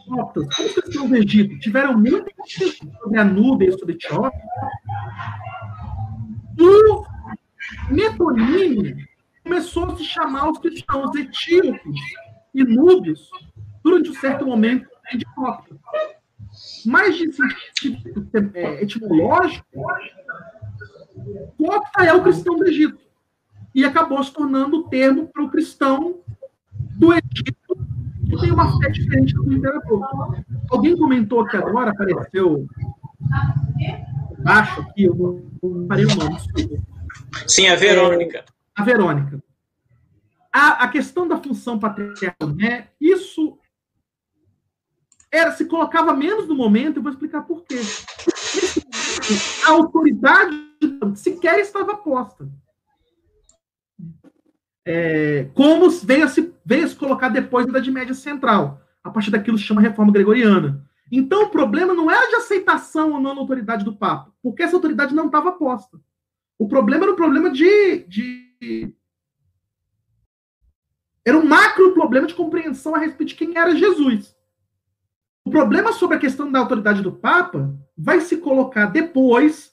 notas, como vocês estão no Egito, tiveram muita sobre a Núbia e sobre Etiópia, o metonímio começou a se chamar os cristãos etíopes e núbios durante um certo momento de cópia. Mas de sentido é, etimológico, cópia é o cristão do Egito. E acabou se tornando o termo para o cristão do Egito que tem uma fé diferente do imperador. Alguém comentou aqui agora, apareceu baixo aqui, eu não parei o nome. Sim, a Verônica. É, a Verônica. A, a questão da função patriarcal, né? Isso era, se colocava menos no momento, eu vou explicar por quê. A autoridade sequer estava posta é, como veio a, se, veio a se colocar depois da Idade Média Central, a partir daquilo se chama Reforma Gregoriana. Então, o problema não era de aceitação ou não da autoridade do Papa, porque essa autoridade não estava posta. O problema era um problema de, de. Era um macro problema de compreensão a respeito de quem era Jesus. O problema sobre a questão da autoridade do Papa vai se colocar depois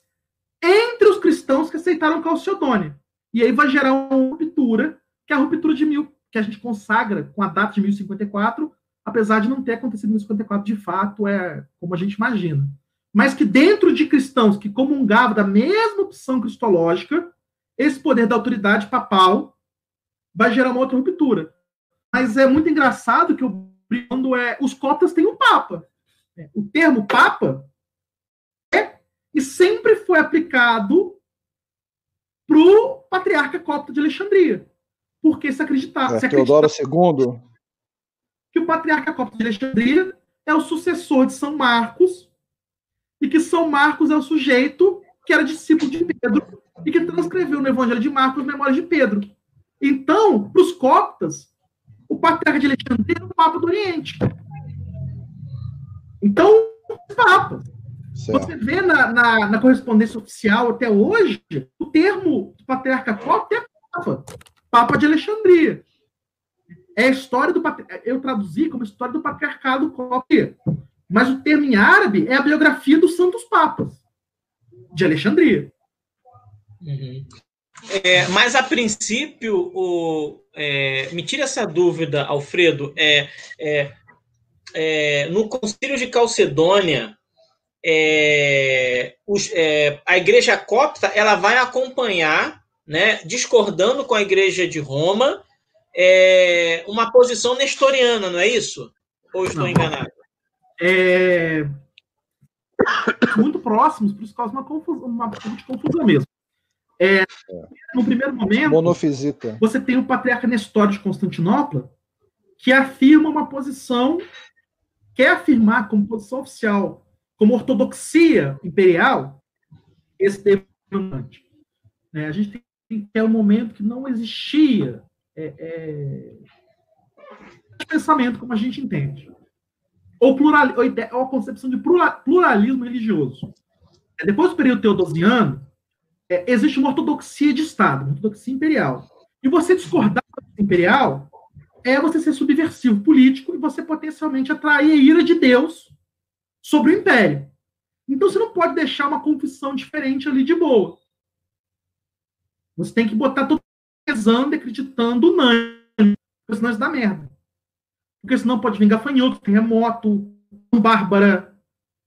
entre os cristãos que aceitaram Calcedônia. E aí vai gerar uma ruptura que é a ruptura de mil, que a gente consagra com a data de 1054, apesar de não ter acontecido em 1054 de fato, é como a gente imagina. Mas que dentro de cristãos que comungavam da mesma opção cristológica, esse poder da autoridade papal vai gerar uma outra ruptura. Mas é muito engraçado que o quando é os cotas têm um papa. O termo papa é e sempre foi aplicado para o patriarca copta de Alexandria porque se acreditava. É, se Teodoro II. Que o patriarca copta de Alexandria é o sucessor de São Marcos, e que São Marcos é o sujeito que era discípulo de Pedro e que transcreveu no Evangelho de Marcos as memórias de Pedro. Então, para os coptas, o patriarca de Alexandria é o Papa do Oriente. Então, Papa. Certo. Você vê na, na, na, correspondência oficial até hoje, o termo patriarca copta é Papa. Papa de Alexandria. É a história do eu traduzi como história do patriarcado copta. Mas o termo em árabe é a biografia dos santos papas de Alexandria. Uhum. É, mas a princípio, o, é, me tira essa dúvida, Alfredo. É, é, é no Concílio de Calcedônia, é, os, é, a Igreja Copta ela vai acompanhar, né, discordando com a Igreja de Roma, uma posição nestoriana, não é isso? Ou estou não. enganado? muito próximos, por isso causa uma confusão, uma confusão mesmo. É, é, no primeiro momento, Monofisita. você tem o patriarca Nestório de Constantinopla, que afirma uma posição, quer afirmar como posição oficial, como ortodoxia imperial, esse termo é, A gente tem que ter um momento que não existia é, é, pensamento como a gente entende. Ou, plural, ou a concepção de pluralismo religioso. É, depois do período teodosiano, é, existe uma ortodoxia de Estado, uma ortodoxia imperial. E você discordar da imperial é você ser subversivo político e você potencialmente atrair a ira de Deus sobre o império. Então você não pode deixar uma confissão diferente ali de boa. Você tem que botar todo pesando e acreditando unânime, senão isso dá merda. Porque senão pode vir gafanhoto, terremoto, bárbara.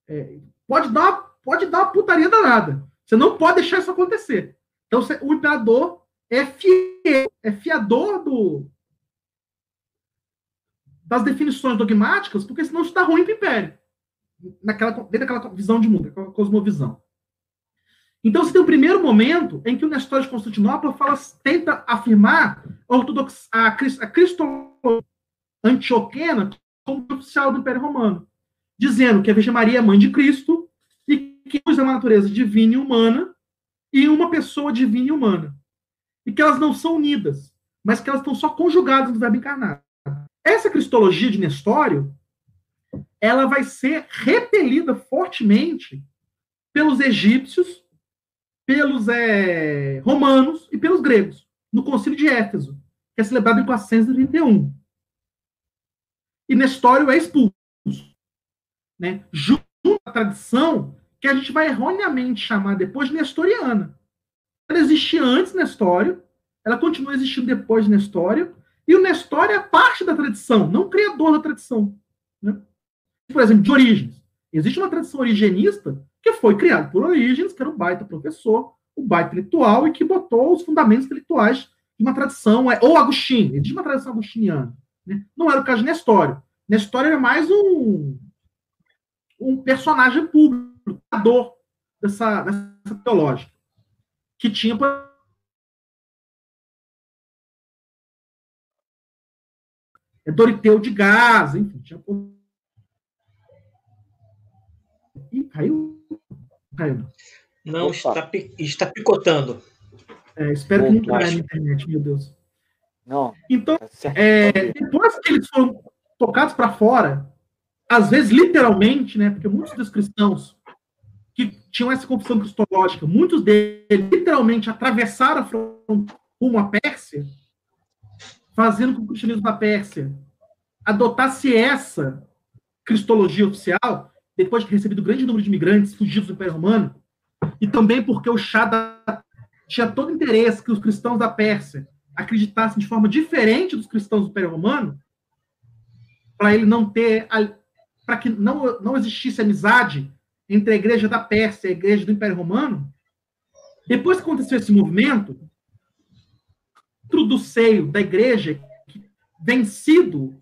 É, pode, dar, pode dar uma putaria danada. Você não pode deixar isso acontecer. Então, o imperador é, fiel, é fiador do, das definições dogmáticas, porque senão está ruim para o império. Naquela, dentro daquela visão de mundo, aquela cosmovisão. Então, você tem o primeiro momento em que o Nestor de Constantinopla fala, tenta afirmar a, a, a cristologia antioquena como oficial do Império Romano, dizendo que a Virgem Maria é mãe de Cristo, que usa uma natureza divina e humana e uma pessoa divina e humana. E que elas não são unidas, mas que elas estão só conjugadas no verbo encarnado. Essa cristologia de Nestório, ela vai ser repelida fortemente pelos egípcios, pelos é, romanos e pelos gregos, no concílio de Éfeso, que é celebrado em 431. E Nestório é expulso. Né? Junto à tradição que a gente vai erroneamente chamar depois de nestoriana. Ela existia antes Nestório, ela continua existindo depois de Nestório, e o Nestório é parte da tradição, não criador da tradição. Né? Por exemplo, de Orígenes. Existe uma tradição origenista que foi criada por Orígenes, que era um baita professor, um baita intelectual, e que botou os fundamentos intelectuais de uma tradição, é, ou Agostinho, existe uma tradição agostiniana. Né? Não era o caso de Nestório. Nestório era mais um, um personagem público criador dessa, dessa teológica, que tinha é Doriteu de Gaza, enfim, tinha Ih, caiu? Caiu. Não, está, está picotando. É, espero que não caia na internet, meu Deus. Não. Então, tá é, depois que eles foram tocados para fora, às vezes literalmente, né, porque muitos dos cristãos tinham essa confissão cristológica, muitos deles literalmente atravessaram a fronteira rumo à Pérsia, fazendo com que o cristianismo da Pérsia adotasse essa cristologia oficial, depois de ter recebido grande número de imigrantes fugidos do Império Romano, e também porque o Shah tinha todo interesse que os cristãos da Pérsia acreditassem de forma diferente dos cristãos do Império Romano, para ele não ter, para que não, não existisse amizade entre a igreja da Pérsia e a igreja do Império Romano, depois que aconteceu esse movimento, dentro do seio da igreja vencido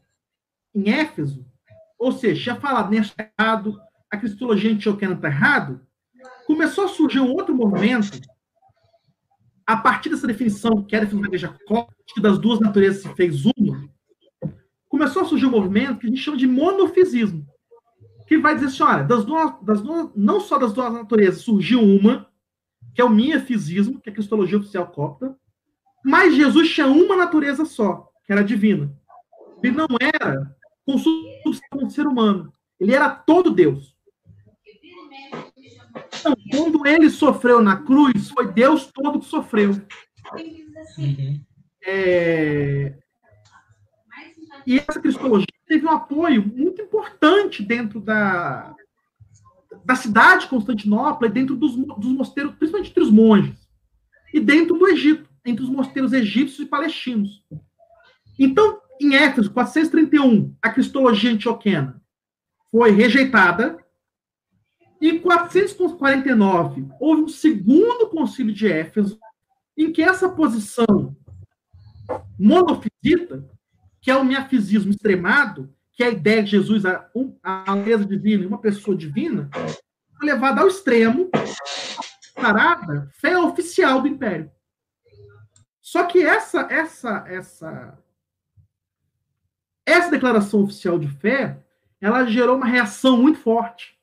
em Éfeso, ou seja, já falado nesse errado, a cristologia antioquena está errado, começou a surgir um outro movimento, a partir dessa definição, que era a definição da igreja que das duas naturezas se fez uma, começou a surgir um movimento que a gente chama de monofisismo. Que vai dizer assim, olha, das duas, das duas, não só das duas naturezas surgiu uma, que é o miafisismo, que é a cristologia oficial copta, mas Jesus tinha uma natureza só, que era divina. Ele não era com um ser humano. Ele era todo Deus. Então, quando ele sofreu na cruz, foi Deus todo que sofreu. Uhum. É... E essa cristologia teve um apoio muito importante dentro da, da cidade de Constantinopla e dentro dos, dos mosteiros, principalmente entre os monges, e dentro do Egito, entre os mosteiros egípcios e palestinos. Então, em Éfeso, 431, a cristologia antioquena foi rejeitada. Em 449, houve um segundo concílio de Éfeso, em que essa posição monofisita, que é o miafisismo extremado, que é a ideia de Jesus, a, a natureza divina e uma pessoa divina, foi levada ao extremo, parada, fé oficial do império. Só que essa, essa, essa essa declaração oficial de fé, ela gerou uma reação muito forte.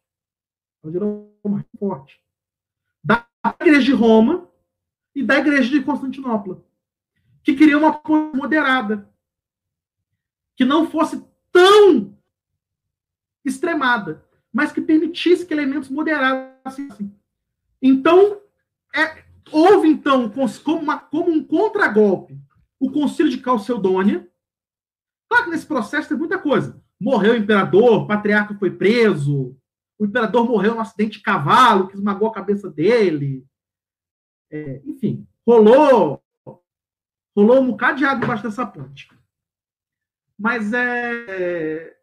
Ela gerou uma forte. Da igreja de Roma e da igreja de Constantinopla, que queria uma posição moderada, que não fosse tão extremada, mas que permitisse que elementos moderados assim. Então, é, houve então como, uma, como um contragolpe o Concílio de Calcedônia, Claro que nesse processo tem muita coisa. Morreu o imperador, o patriarca foi preso, o imperador morreu num acidente de cavalo que esmagou a cabeça dele. É, enfim, rolou, rolou um bocado de água embaixo dessa ponte. Mas é,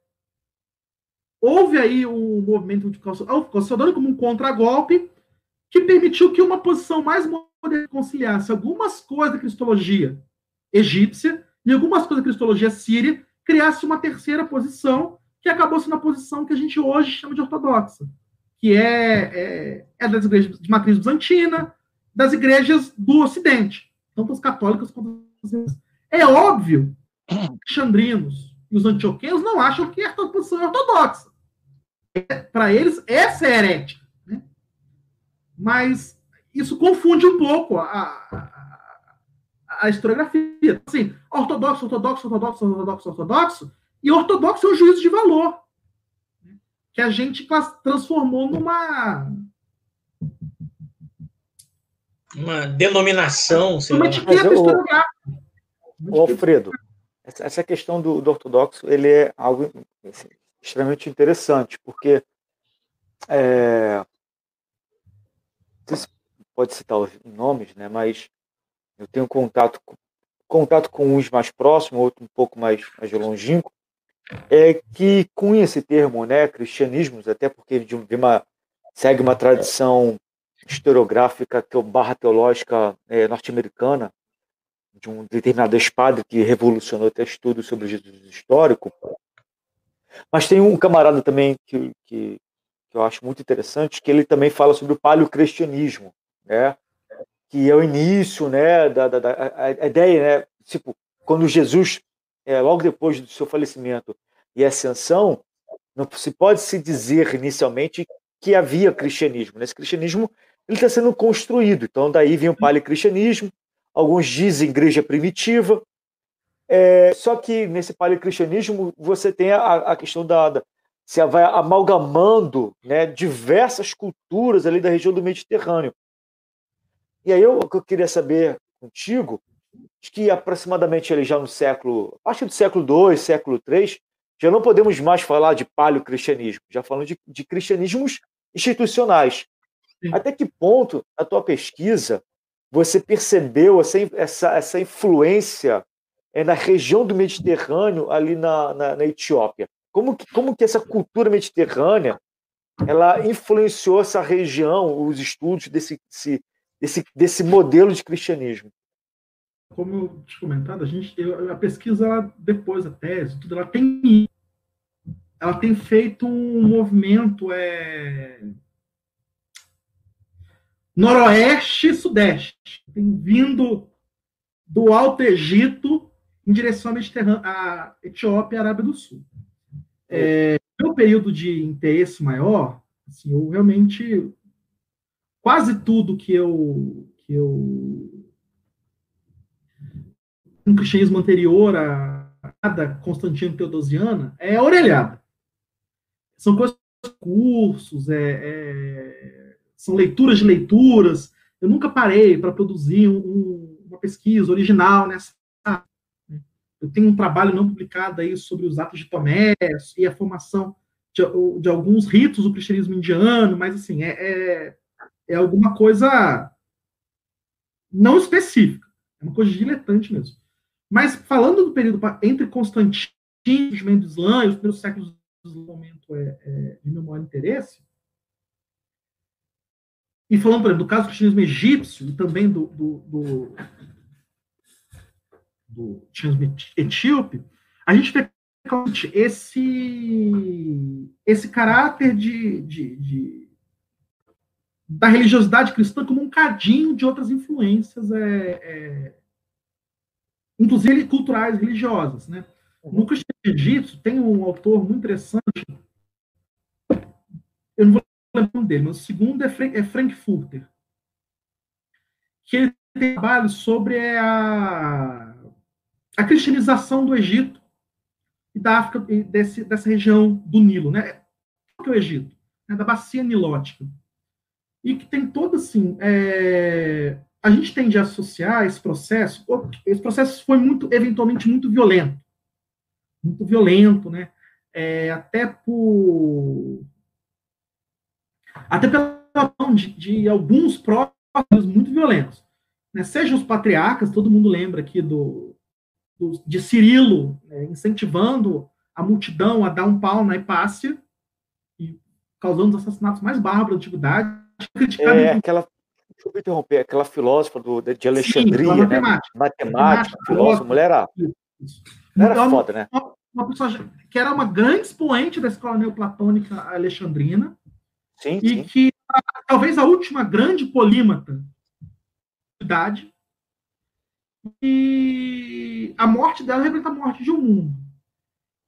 houve aí um movimento de Calcedônia como um contragolpe que permitiu que uma posição mais moderna conciliasse algumas coisas da cristologia egípcia e algumas coisas da cristologia síria, criasse uma terceira posição, que acabou sendo a posição que a gente hoje chama de ortodoxa, que é, é, é das igrejas de matriz bizantina, das igrejas do Ocidente, tanto as católicas quanto as É óbvio que os xandrinos e os antioquenos não acham que a posição é ortodoxa. É, Para eles, essa é herética. Né? Mas isso confunde um pouco a, a a historiografia. Assim, ortodoxo, ortodoxo, ortodoxo, ortodoxo, ortodoxo, e ortodoxo é um juízo de valor. Que a gente transformou numa. Uma denominação. Uma etiqueta historiográfica. O Alfredo, essa questão do, do, ortodoxo ele é algo assim, extremamente interessante, porque é, pode citar os nomes, né, mas eu tenho contato, contato com uns mais próximos, outro um pouco mais, mais longínquo, é que com esse termo, né, cristianismos, até porque de uma, segue uma tradição historiográfica barra teológica é, norte-americana, de um determinado espada que revolucionou até estudo sobre Jesus histórico. Mas tem um camarada também que, que, que eu acho muito interessante, que ele também fala sobre o paleocristianismo, né? que é o início, né, da, da, da a, ideia, né, tipo, quando Jesus, é, logo depois do seu falecimento e ascensão, não se pode se dizer inicialmente que havia cristianismo. Né? Esse cristianismo ele está sendo construído. Então, daí vem o palecristianismo, alguns dizem igreja primitiva. É, só que nesse palecristianismo você tem a, a questão da, da você vai amalgamando né, diversas culturas ali da região do Mediterrâneo. E aí eu, eu queria saber contigo, que aproximadamente ali já no século, a partir do século II, século III, já não podemos mais falar de paleocristianismo, já falamos de, de cristianismos institucionais. Até que ponto, na tua pesquisa, você percebeu essa, essa, essa influência é, na região do Mediterrâneo, ali na, na, na Etiópia? Como que, como que essa cultura mediterrânea ela influenciou essa região, os estudos desse, desse, desse, desse modelo de cristianismo? Como eu tinha comentado, a, gente, a pesquisa, ela, depois da tese, tudo, ela tem, ela tem feito um movimento é, noroeste-sudeste. Tem vindo do Alto Egito em direção à Etiópia e Arábia do Sul. É, meu período de interesse maior, assim, eu realmente quase tudo que eu que eu um cristianismo anterior a Constantino Teodosiana é orelhada. São coisas cursos, é, é, são leituras de leituras. Eu nunca parei para produzir um, uma pesquisa original nessa. Eu tenho um trabalho não publicado aí sobre os atos de Tomé e a formação de, de alguns ritos do cristianismo indiano, mas assim, é, é, é alguma coisa não específica, é uma coisa diletante mesmo. Mas falando do período entre Constantino e o do Islã e os primeiros séculos do momento é, é, de meu maior interesse, e falando, por exemplo, do caso do cristianismo egípcio e também do, do, do, do cristianismo etíope, a gente vê esse, esse caráter de, de, de, da religiosidade cristã como um cadinho de outras influências, é, é, inclusive culturais, religiosas. Né? No cristianismo egípcio, tem um autor muito interessante, eu não vou lembrar o nome dele, mas o segundo é, é Frankfurter, que ele tem trabalho sobre a, a cristianização do Egito e da África, e desse, dessa região do Nilo, né? Que é o Egito? Né? Da bacia nilótica. E que tem todo assim. É... A gente tende a associar esse processo. Esse processo foi muito, eventualmente, muito violento. Muito violento, né? É, até por. Até pela mão de, de alguns próprios muito violentos. Né? Seja os patriarcas, todo mundo lembra aqui do, de Cirilo, né, incentivando a multidão a dar um pau na Hipácia, e causando os assassinatos mais bárbaros da antiguidade. É, aquela, deixa eu interromper, aquela filósofa do, de Alexandria, Sim, né? matemática, matemática, filósofa, mulher era, era então, foda, né? Uma, uma pessoa que era uma grande expoente da escola neoplatônica alexandrina, sim, e sim. que talvez a última grande polímata da idade, e a morte dela representa a morte de um mundo.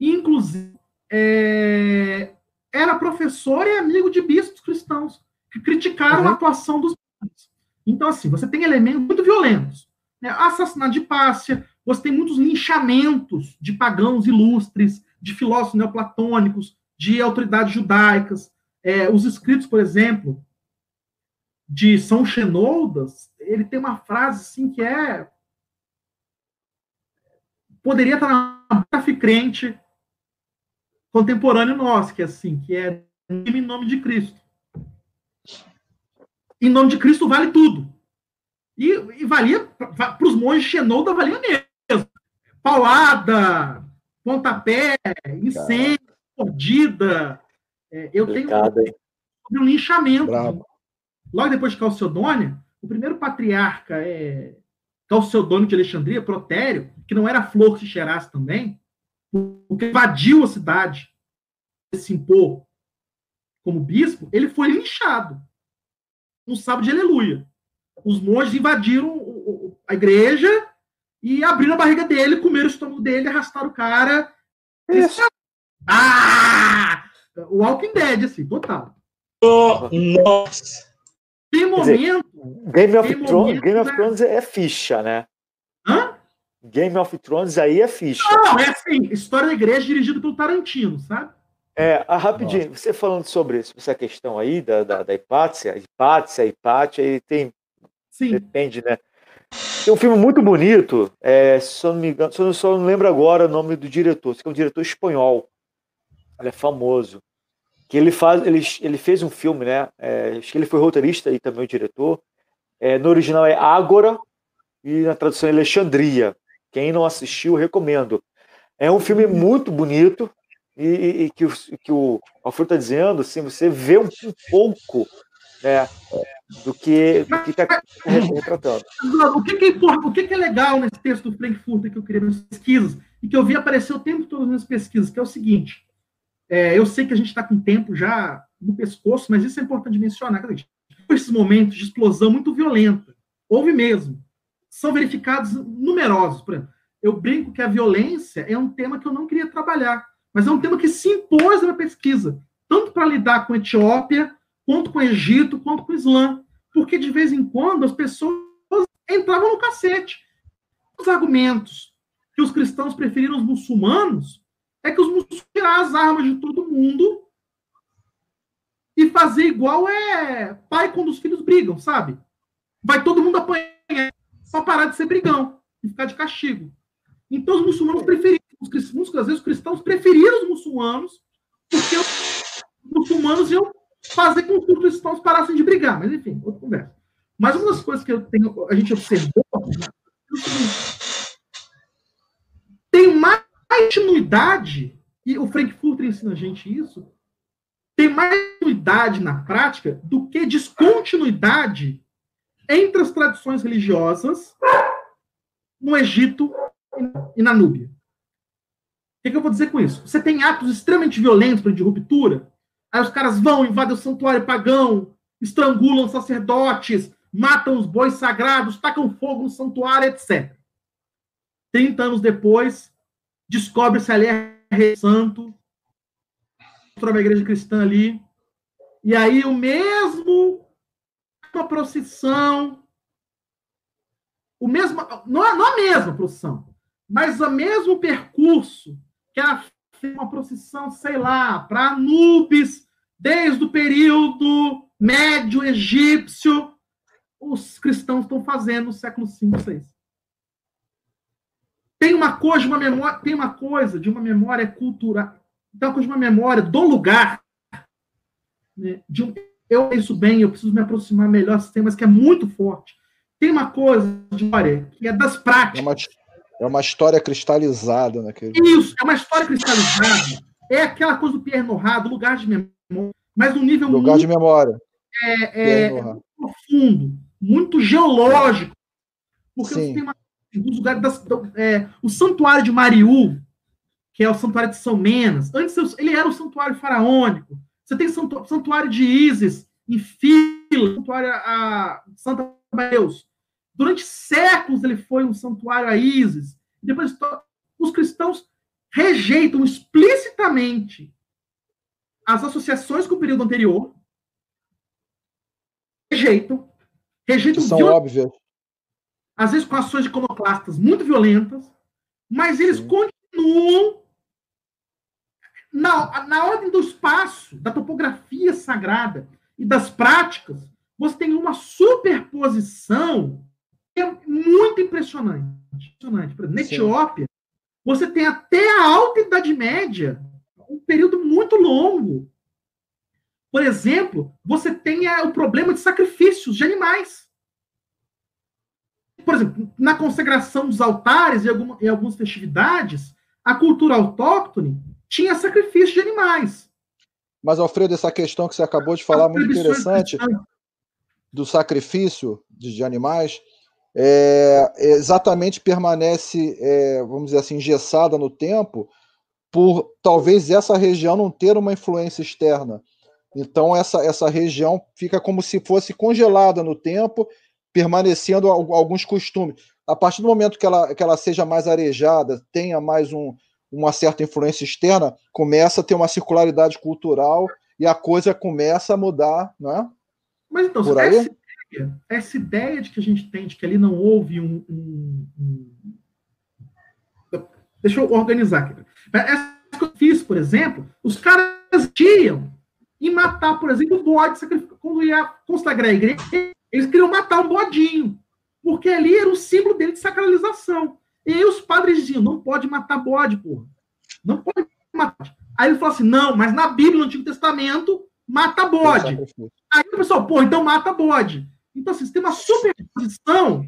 inclusive, é, era professor e amigo de bispos cristãos que criticaram uhum. a atuação dos padres. Então, assim, você tem elementos muito violentos. Né? Assassinato de Pássia, você tem muitos linchamentos de pagãos ilustres, de filósofos neoplatônicos, de autoridades judaicas. É, os escritos, por exemplo, de São Xenoldas, ele tem uma frase assim que é poderia estar na Baf crente contemporâneo nosso, que é assim, que é em nome de Cristo. Em nome de Cristo vale tudo. E, e valia, para os monges Xenolda, valia mesmo. Paulada, pontapé, incêndio, mordida. É, eu Obrigado, tenho um, um linchamento. Bravo. Logo depois de Calcedônia, o primeiro patriarca é Calcedônio de Alexandria, Protério, que não era flor que se cheirasse também, porque invadiu a cidade, se impor como bispo, ele foi linchado no sábado de aleluia. Os monges invadiram a igreja e abriram a barriga dele, comeram o estômago dele, arrastaram o cara. Isso. Ah! O Walking Dead, assim, total. Oh, nossa! Tem momento. Dizer, Game of, Thrones, Game of Thrones é ficha, né? Hã? Game of Thrones aí é ficha. Não, é assim, História da Igreja dirigido pelo Tarantino, sabe? É, ah, rapidinho, Nossa. você falando sobre essa questão aí da, da, da Hipátia, Hipátia, Hipátia, aí tem. Sim. Depende, né? Tem um filme muito bonito, é, só não me engano, só, só não lembro agora o nome do diretor, que é um diretor espanhol. Ele é famoso. Que ele faz, ele, ele fez um filme, né? É, acho que ele foi roteirista e também o diretor. É, no original é Ágora e na tradução é Alexandria. Quem não assistiu, recomendo. É um filme muito bonito e, e, e que, o, que o Alfredo está dizendo, assim, você vê um, pouco né, do que está retratando. O que, que, é, o que, que é legal nesse texto do Frankfurt que eu queria nas pesquisas e que eu vi aparecer o tempo todo nas pesquisas, que é o seguinte: é, eu sei que a gente está com tempo já no pescoço, mas isso é importante mencionar. Esses momentos de explosão muito violenta, houve mesmo são verificados numerosos. Por exemplo, eu brinco que a violência é um tema que eu não queria trabalhar, mas é um tema que se impôs na pesquisa, tanto para lidar com a Etiópia, quanto com o Egito, quanto com o Islã. Porque de vez em quando as pessoas entravam no cacete. Os argumentos que os cristãos preferiram os muçulmanos é que os muçulmanos tirar as armas de todo mundo e fazer igual é pai quando os filhos brigam, sabe? Vai todo mundo apanhar para parar de ser brigão e ficar de castigo. Então os muçulmanos preferiram, os cristãos, às vezes os cristãos preferiram os muçulmanos porque os muçulmanos iam fazer com que os cristãos parassem de brigar. Mas enfim, outra conversa. Mas uma das coisas que eu tenho, a gente observou tem continuidade, e o Frankfurter ensina a gente isso, tem mais continuidade na prática do que descontinuidade entre as tradições religiosas no Egito e na Núbia. O que, eu vou dizer com isso? Você tem atos extremamente violentos de ruptura, aí os caras vão, invadem o santuário pagão, estrangulam sacerdotes, matam os bois sagrados, tacam fogo no santuário, etc. 30 anos depois, descobre-se ali é rei santo, uma igreja cristã ali, e aí o mesmo, uma procissão, o mesmo, não, é, não a mesma procissão, mas o mesmo percurso que era uma procissão, sei lá, para Anubis, desde o período médio egípcio, os cristãos estão fazendo no século V, VI. Tem uma coisa, uma memória, tem uma coisa de uma memória cultural, uma coisa de uma memória do lugar. Né, de um, eu isso bem, eu preciso me aproximar melhor desse tema, mas que é muito forte. Tem uma coisa de memória que é das práticas. É uma, é uma história cristalizada naquele. Isso, é uma história cristalizada. É aquela coisa do Pierre Nora, do lugar de memória, mas no nível lugar muito, de memória. É, é, é profundo, muito geológico. Porque Sim. você tem uma, dos lugares das, é, o santuário de Mariú, que é o santuário de São Menas. Antes ele era o santuário faraônico. Você tem o santuário de Isis em fila, santuário a Santa Deus. Durante séculos ele foi um santuário a Isis. Depois os cristãos rejeitam explicitamente as associações com o período anterior. Rejeitam Rejeitam são óbvias. Às vezes com ações iconoclastas muito violentas, mas eles Sim. continuam na, na ordem do espaço, da topografia sagrada e das práticas, você tem uma superposição que é muito impressionante. impressionante. Exemplo, na Etiópia, você tem até a alta Idade Média, um período muito longo, por exemplo, você tem o problema de sacrifícios de animais. Por exemplo, na consagração dos altares e alguma, em algumas festividades, a cultura autóctone tinha sacrifício de animais. Mas, Alfredo, essa questão que você acabou de falar, muito interessante, do sacrifício de, de animais, é, exatamente permanece, é, vamos dizer assim, engessada no tempo, por talvez essa região não ter uma influência externa. Então, essa, essa região fica como se fosse congelada no tempo, permanecendo alguns costumes. A partir do momento que ela, que ela seja mais arejada, tenha mais um, uma certa influência externa, começa a ter uma circularidade cultural e a coisa começa a mudar, né? Mas então, Por aí? Essa, ideia, essa ideia de que a gente tem de que ali não houve um. um, um... Deixa eu organizar aqui. Essa que eu fiz, por exemplo, os caras tinham e matar, por exemplo, o bode quando ia consagrar a igreja, eles queriam matar um bodinho, porque ali era o símbolo dele de sacralização. E aí os padres diziam, não pode matar bode, porra. Não pode matar. Aí ele falou assim, não, mas na Bíblia, no Antigo Testamento, mata bode. Aí o pessoal, pô, então mata bode. Então, assim, você tem uma superposição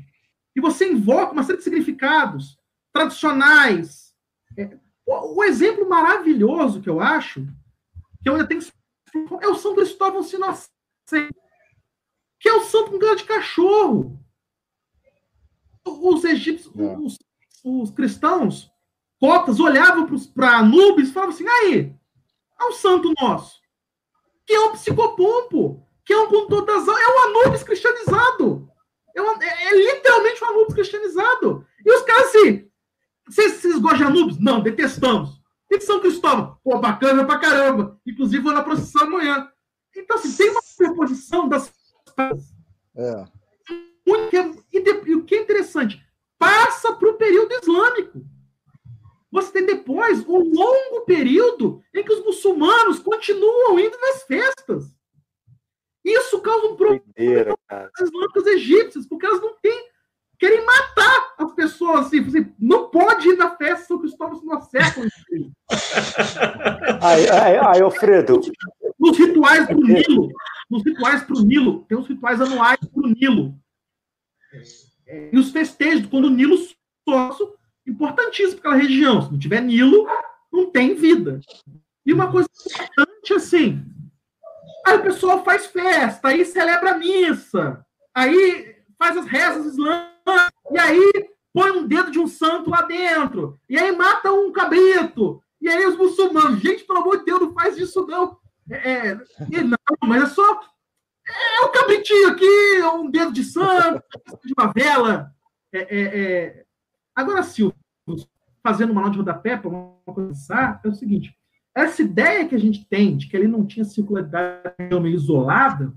e você invoca uma série de significados tradicionais. É, o, o exemplo maravilhoso que eu acho, que eu ainda tenho é o São Cristóvão Sinocente, que é o santo com cara de cachorro. Os egípcios, é. os, os, cristãos, cotas, olhavam para Anubis e falavam assim: aí, é um santo nosso, que é um psicopompo, que é um condutor das é o Anubis cristianizado. É, uma, é, é, literalmente um Anubis cristianizado. E os caras assim, vocês, vocês gostam de Anubis? Não, detestamos. E São Cristóvão, pô, bacana pra caramba. Inclusive, vou na procissão amanhã. Então, assim, tem uma superposição das. É. E o que é interessante, passa para o período islâmico. Você tem depois um longo período em que os muçulmanos continuam indo nas festas. Isso causa um problema para as islâmicas egípcias, porque elas não têm. querem matar as pessoas. Assim, assim não pode ir na festa São Cristóvão no século. aí, aí, aí, Alfredo. Nos rituais para o Nilo, nos rituais para o Nilo, tem os rituais anuais para o Nilo. E os festejos, quando o Nilo sócio, importantíssimo para aquela região. Se não tiver Nilo, não tem vida. E uma coisa importante, assim, aí o pessoal faz festa, aí celebra a missa, aí faz as rezas islâmicas, e aí põe um dedo de um santo lá dentro, e aí mata um cabrito, e aí os muçulmanos, gente, pelo amor de Deus, não faz isso não. É, é não, mas é só é um cabritinho aqui, um dedo de santo, de uma vela. É, é, é... Agora, Silvio, fazendo uma nota de rodapé para coisa, é o seguinte: essa ideia que a gente tem de que ele não tinha circularidade isolada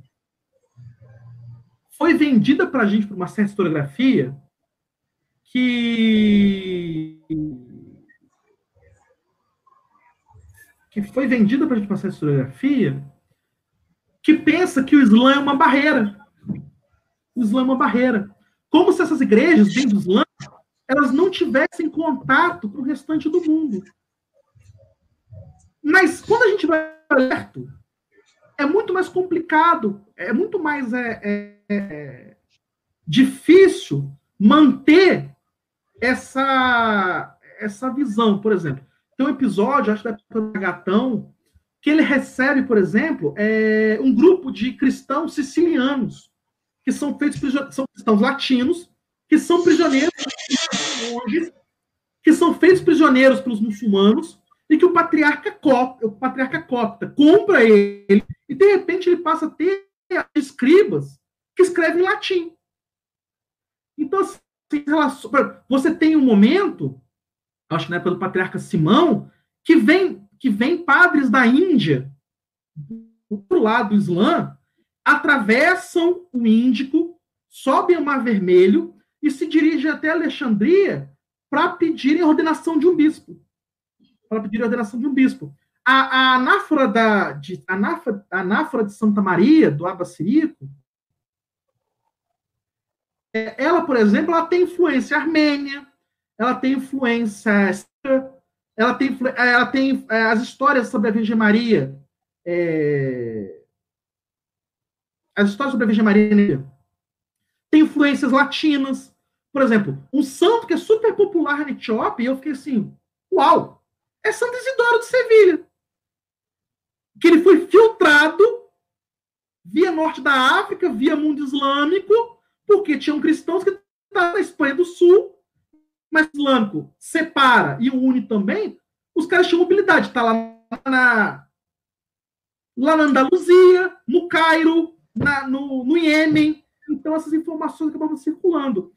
foi vendida para a gente por uma certa historiografia que que foi vendida para a uma certa historiografia que pensa que o Islã é uma barreira. O Islã é uma barreira. Como se essas igrejas dentro do Islã elas não tivessem contato com o restante do mundo. Mas quando a gente vai perto, é muito mais complicado, é muito mais é, é, é, difícil manter essa, essa visão. Por exemplo, tem um episódio, acho que da Gatão, que ele recebe, por exemplo, é, um grupo de cristãos sicilianos, que são feitos são cristãos latinos, que são prisioneiros, que são feitos prisioneiros pelos muçulmanos, e que o patriarca, copta, o patriarca copta compra ele, e de repente ele passa a ter escribas que escrevem em latim. Então, assim, você tem um momento, acho que época do patriarca Simão, que vem que vem padres da Índia, do lado do Islã, atravessam o Índico, sobem o Mar Vermelho e se dirigem até Alexandria para pedirem a ordenação de um bispo. Para pedir a ordenação de um bispo. A, a, anáfora, da, de, a anáfora, a anáfora de Santa Maria, do Abacirico, é, ela, por exemplo, ela tem influência armênia, ela tem influência ela tem, ela tem é, as histórias sobre a Virgem Maria. É, as histórias sobre a Virgem Maria tem influências latinas. Por exemplo, um santo que é super popular na Etiópia, e eu fiquei assim, uau, é Santo Isidoro de Sevilha. Que ele foi filtrado via norte da África, via mundo islâmico, porque tinham cristãos que estavam na Espanha do Sul mas o islâmico separa e une também, os caras tinham mobilidade. Está lá na, lá na Andaluzia, no Cairo, na, no, no Iêmen. Então, essas informações acabavam circulando.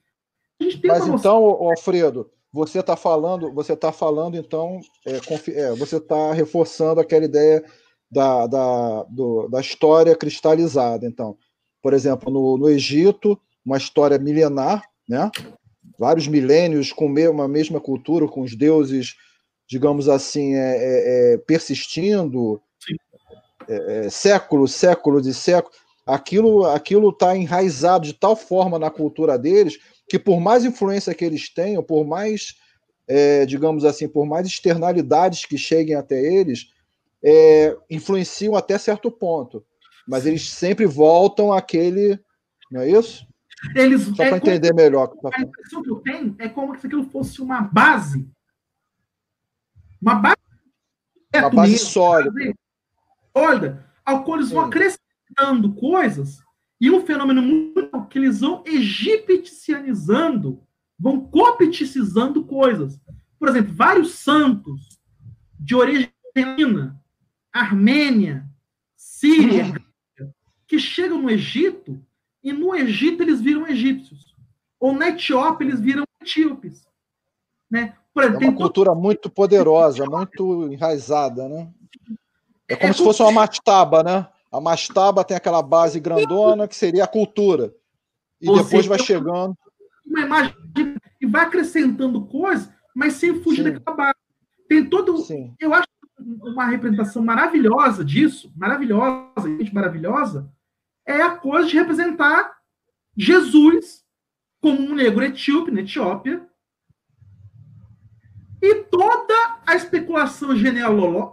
Mas então, Alfredo, você está falando, você está falando, então, é, é, você está reforçando aquela ideia da, da, do, da história cristalizada. Então, por exemplo, no, no Egito, uma história milenar, né? Vários milênios com uma mesma cultura, com os deuses, digamos assim, é, é, é persistindo, é, é, séculos, séculos e séculos. Aquilo aquilo está enraizado de tal forma na cultura deles que por mais influência que eles tenham, por mais, é, digamos assim, por mais externalidades que cheguem até eles, influenciam até certo ponto. Mas eles sempre voltam àquele, não é isso? Eles, Só é para entender melhor. A impressão que eu tenho é como se aquilo fosse uma base. Uma base. Uma base mesmo, sólida. Olha, ao qual eles vão acrescentando coisas, e um fenômeno muito que eles vão egipcianizando, vão copticizando coisas. Por exemplo, vários santos de origem armênia, síria, uhum. que chegam no Egito e no Egito eles viram egípcios. Ou na Etiópia eles viram etíopes. Né? é uma cultura muito poderosa, muito enraizada, né? É como é, se fosse uma mastaba, né? A mastaba tem aquela base grandona que seria a cultura. E Ou depois vai chegando. Uma imagem e vai acrescentando coisas, mas sem fugir Sim. daquela base. Tem todo. Sim. Eu acho uma representação maravilhosa disso, maravilhosa, gente maravilhosa, é a coisa de representar Jesus como um negro etíope, na Etiópia, e toda a especulação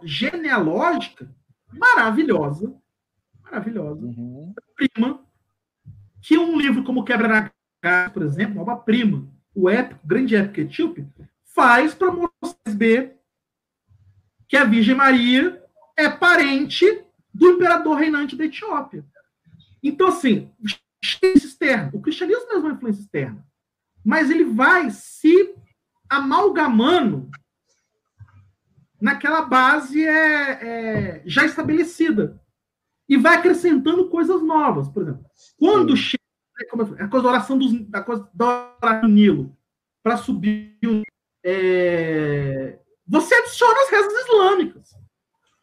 genealógica maravilhosa, maravilhosa, uhum. prima, que um livro como Quebra na por exemplo, uma obra-prima, o épico, grande épico etíope, faz para mostrar que a Virgem Maria é parente do imperador reinante da Etiópia. Então, assim, externa. O cristianismo mesmo é uma influência externa. Mas ele vai se amalgamando naquela base é, é, já estabelecida. E vai acrescentando coisas novas. Por exemplo, quando chega né, a coisa da oração, dos, da coisa da oração do Nilo para subir. É, você adiciona as rezas islâmicas.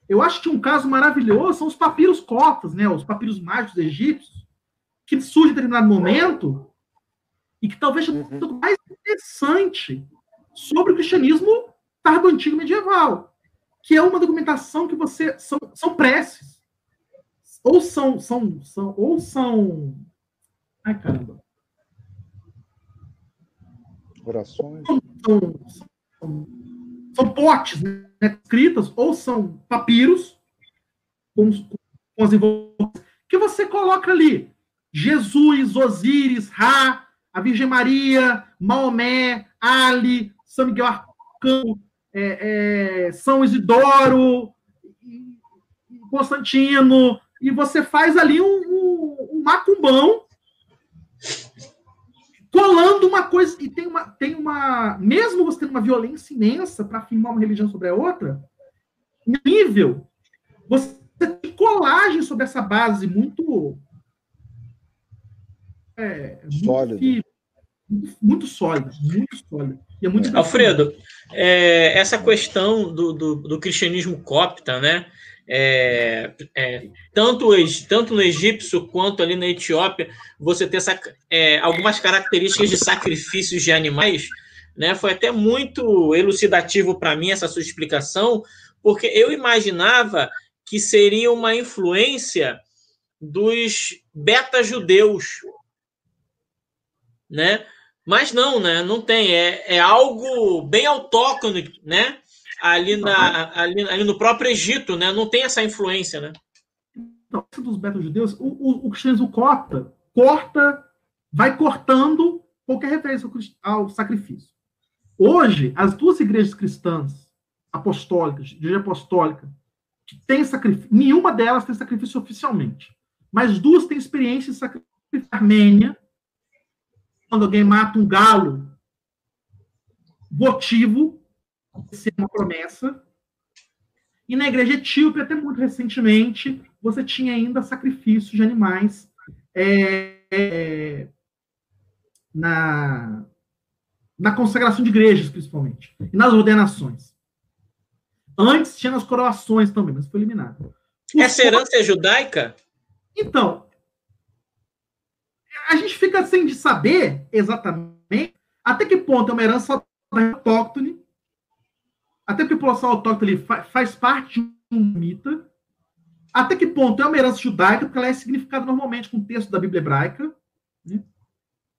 Eu acho que um caso maravilhoso são os papiros cotas, né, os papiros mágicos egípcios, que surge em determinado momento e que talvez seja uhum. mais interessante sobre o cristianismo tardo antigo medieval, que é uma documentação que você são, são preces. Ou são são são ou são ai caramba. Orações. São, são, são, são potes né, escritas ou são papiros com, com as que você coloca ali. Jesus, Osíris, Ra, a Virgem Maria, Maomé, Ali, São Miguel Arcão, é, é, São Isidoro, Constantino, e você faz ali um, um, um macumbão colando uma coisa e tem uma tem uma mesmo você tendo uma violência imensa para afirmar uma religião sobre a outra nível você tem colagem sobre essa base muito é, sólido. Muito, muito sólido, muito sólido. É muito Alfredo, é, essa questão do, do, do, cristianismo copta, né? É, é, tanto, tanto no egípcio quanto ali na Etiópia, você tem essa, é, algumas características de sacrifícios de animais, né? Foi até muito elucidativo para mim essa sua explicação, porque eu imaginava que seria uma influência dos beta-judeus, né? Mas não, né? Não tem. É, é algo bem autóctone, né? Ali, na, ali, ali no próprio Egito, né? Não tem essa influência, né? Então, dos beto-judeus, o, o, o cristianismo corta, corta, vai cortando qualquer referência ao sacrifício. Hoje, as duas igrejas cristãs apostólicas, igreja apostólica, que tem sacrifício, nenhuma delas tem sacrifício oficialmente, mas duas têm experiência de sacrifício. Armênia quando alguém mata um galo votivo, é uma promessa. E na igreja etíope, até muito recentemente, você tinha ainda sacrifícios de animais é, é, na, na consagração de igrejas, principalmente, e nas ordenações. Antes tinha nas coroações também, mas foi eliminado. Essa herança é judaica? Então, a gente fica sem de saber exatamente até que ponto é uma herança autóctone, até que a população autóctone faz parte de um mito, até que ponto é uma herança judaica, porque ela é significada normalmente com o texto da Bíblia hebraica, né?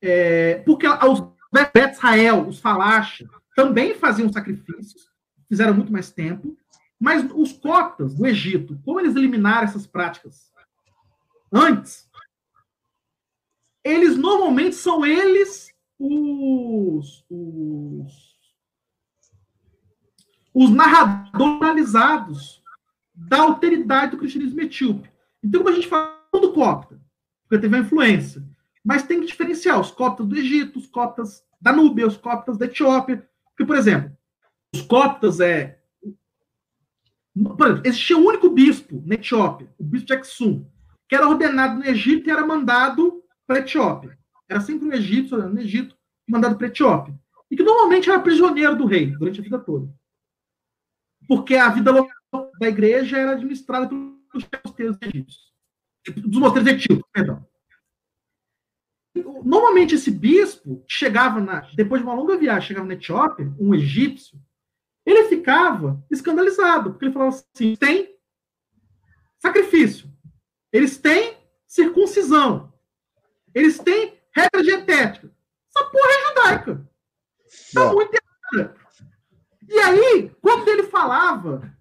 é, porque os Bet Israel, os Falacha, também faziam sacrifícios, fizeram muito mais tempo, mas os cotas do Egito, como eles eliminaram essas práticas antes, eles normalmente são eles os, os, os narradores da alteridade do cristianismo etíope. Então, como a gente fala do copta, porque teve a influência, mas tem que diferenciar os coptas do Egito, os coptas da Núbia, os coptas da Etiópia. Porque, por exemplo, os coptas é. Por exemplo, existia um único bispo na Etiópia, o bispo de Aksum, que era ordenado no Egito e era mandado para a Etiópia. Era sempre um egípcio, no Egito, mandado para a Etiópia. e que normalmente era prisioneiro do rei durante a vida toda. Porque a vida local da igreja era administrada pelos mosteiros egípcios. Dos mosteiros etíopes, perdão. Normalmente esse bispo chegava na, depois de uma longa viagem, chegava na Etiópia, um egípcio, ele ficava escandalizado, porque ele falava assim: tem sacrifício, eles têm circuncisão, eles têm regra dietética. Essa porra é judaica. Tá muito errada. E aí, quando ele falava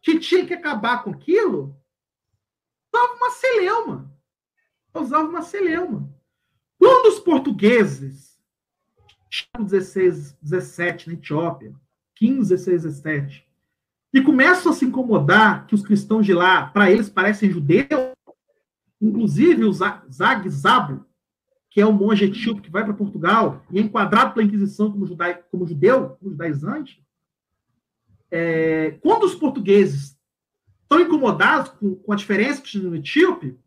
que tinha que acabar com aquilo, usava uma celeuma. Usava uma celeuma. Quando os portugueses, 16, 17 na Etiópia, 15, 16, 17, e começam a se incomodar que os cristãos de lá, para eles, parecem judeus, inclusive o Zag Zabo, que é um monge etíope que vai para Portugal e é enquadrado pela Inquisição como, judai, como judeu, como judaizante, é, quando os portugueses estão incomodados com, com a diferença que no etíope,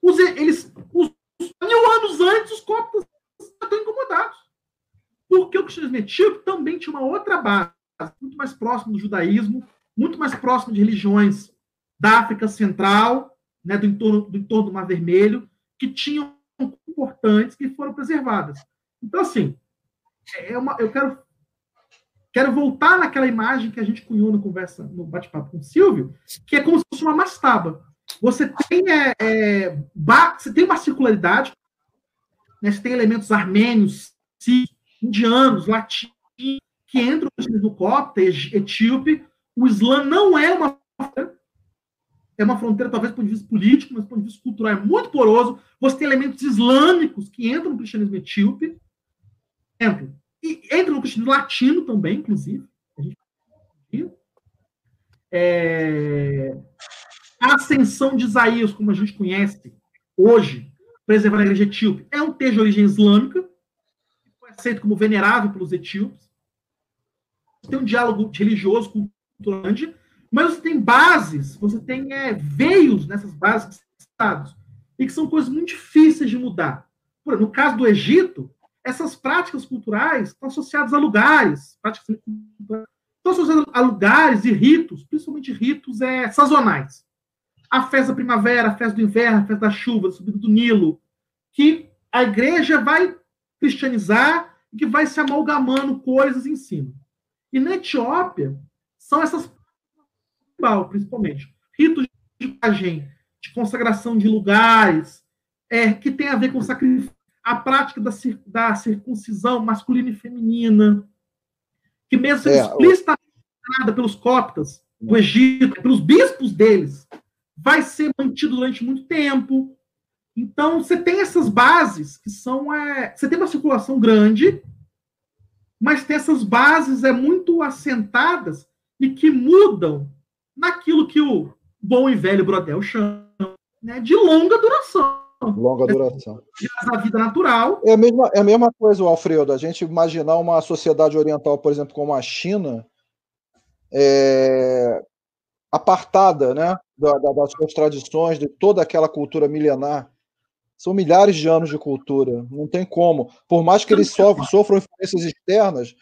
os, eles, os, mil anos antes, os coptas estão incomodados. Porque o cristianismo etíope também tinha uma outra base, muito mais próximo do judaísmo, muito mais próximo de religiões da África Central, né, do, entorno, do entorno do Mar Vermelho, que tinham importantes que foram preservadas. Então, assim, é uma, eu quero, quero voltar naquela imagem que a gente cunhou na conversa, no bate-papo com o Silvio, que é como se fosse uma mastaba. Você tem, é, é, você tem uma circularidade, né, você tem elementos armênios, indianos, latinos, que entram no copta, etíope. O Islã não é uma é uma fronteira, talvez, do ponto de vista político, mas do ponto de vista cultural é muito poroso. Você tem elementos islâmicos que entram no cristianismo etíope, entram. E entram no cristianismo latino também, inclusive. É... a ascensão de Isaías, como a gente conhece hoje, preservar a igreja etíope, é um texto de origem islâmica, foi aceito como venerável pelos etíopes. Tem um diálogo religioso, cultural grande, mas você tem bases, você tem é, veios nessas bases estados e que são coisas muito difíceis de mudar. Por, no caso do Egito, essas práticas culturais estão associadas a lugares, práticas estão associadas a lugares e ritos, principalmente ritos é, sazonais. A festa da primavera, a festa do inverno, a festa da chuva, a subida do Nilo, que a igreja vai cristianizar e que vai se amalgamando coisas em cima. E na Etiópia, são essas tribal, principalmente. Ritos de imagem, de consagração de lugares, é, que tem a ver com sacrifício, a prática da, da circuncisão masculina e feminina, que mesmo sendo é, explicitamente o... pelos coptas do Egito, pelos bispos deles, vai ser mantido durante muito tempo. Então, você tem essas bases que são. É, você tem uma circulação grande, mas tem essas bases é muito assentadas e que mudam naquilo que o bom e velho Brodel chama né, de longa duração. Longa duração. A vida natural. É a, mesma, é a mesma coisa, Alfredo, a gente imaginar uma sociedade oriental, por exemplo, como a China, é, apartada né, das suas tradições, de toda aquela cultura milenar. São milhares de anos de cultura, não tem como. Por mais que eles sofram, sofram influências externas,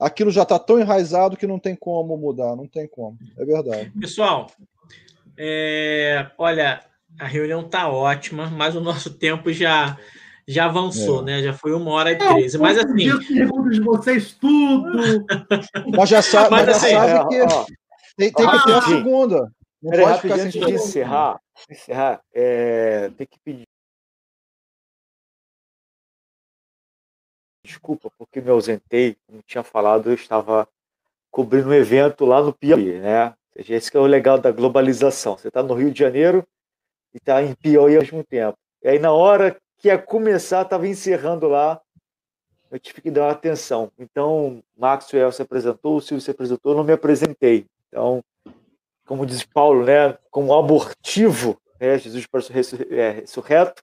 aquilo já está tão enraizado que não tem como mudar, não tem como. É verdade. Pessoal, é, olha, a reunião está ótima, mas o nosso tempo já já avançou, é. né? Já foi uma hora e treze. Mas assim. Perguntas de vocês tudo. mas já sabe, mas, mas assim, já sabe que ó, tem, tem que ter a segunda. Não pode ficar de encerrar, encerrar é, tem que pedir desculpa porque me ausentei, como tinha falado, eu estava cobrindo um evento lá no Piauí, né? Esse é o legal da globalização. Você está no Rio de Janeiro e está em Piauí ao mesmo tempo. E aí, na hora que ia começar, estava encerrando lá, eu tive que dar uma atenção. Então, Maxwell se apresentou, o Silvio se apresentou, eu não me apresentei. Então, como diz Paulo, né, como abortivo, né, Jesus para é, ressurreto,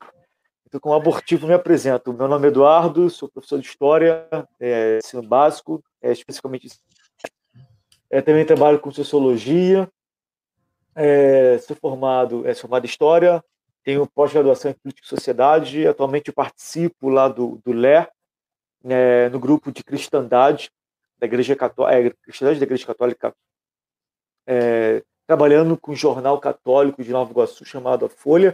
então, como abortivo, me apresento. Meu nome é Eduardo, sou professor de História, é, ensino básico, é, especificamente. É, também trabalho com Sociologia, é, sou formado, é, formado em História, tenho pós-graduação em Política e Sociedade, atualmente participo lá do, do LER, é, no grupo de cristandade da Igreja Católica, é, cristandade da Igreja Católica, é, trabalhando com um jornal católico de Nova Iguaçu chamado A Folha,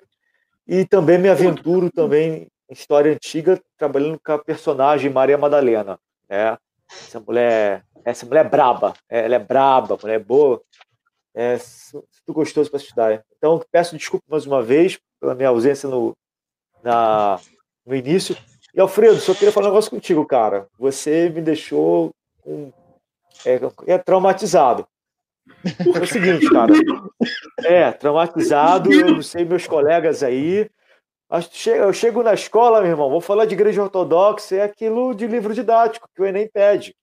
e também me aventuro também em história antiga, trabalhando com a personagem Maria Madalena. Né? Essa mulher, essa mulher é braba, é, ela é braba, mulher é boa, é muito gostoso para estudar. Então, peço desculpa mais uma vez pela minha ausência no, na, no início. E Alfredo, só queria falar um negócio contigo, cara. Você me deixou é, é traumatizado. É o seguinte, cara. É, traumatizado, eu não sei meus colegas aí. Eu chego na escola, meu irmão, vou falar de igreja ortodoxa, é aquilo de livro didático que o Enem pede.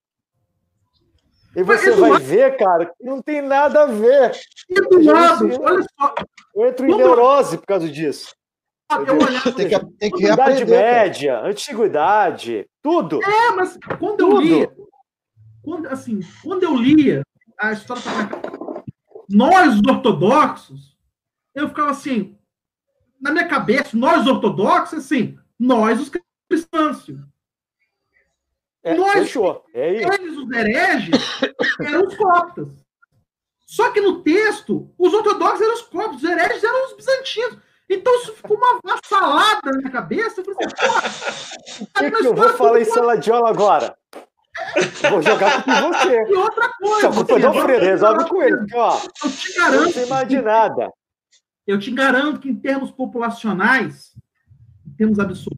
E você vai ver, cara, que não tem nada a ver. Eduardo, olha só. Eu entro em neurose por causa disso. Tem que, tem que Idade média, cara. antiguidade, tudo. É, mas quando tudo. eu lia, quando, assim, quando eu lia a história da nós, os ortodoxos, eu ficava assim, na minha cabeça, nós ortodoxos, assim, nós, os cristãos. É, nós, fechou. É eles, os hereges, eram os coptas. Só que no texto, os ortodoxos eram os coptos, os hereges eram os bizantinos. Então isso ficou uma, uma salada na minha cabeça. Eu falei assim, o que, que eu vou falar em sala de aula agora? Vou jogar com você. E outra coisa. A culpa é do Alfredo, resolve com ele. Porque, ó, eu te garanto. Não tem mais de nada. Eu te garanto que, em termos populacionais, em termos absolutos,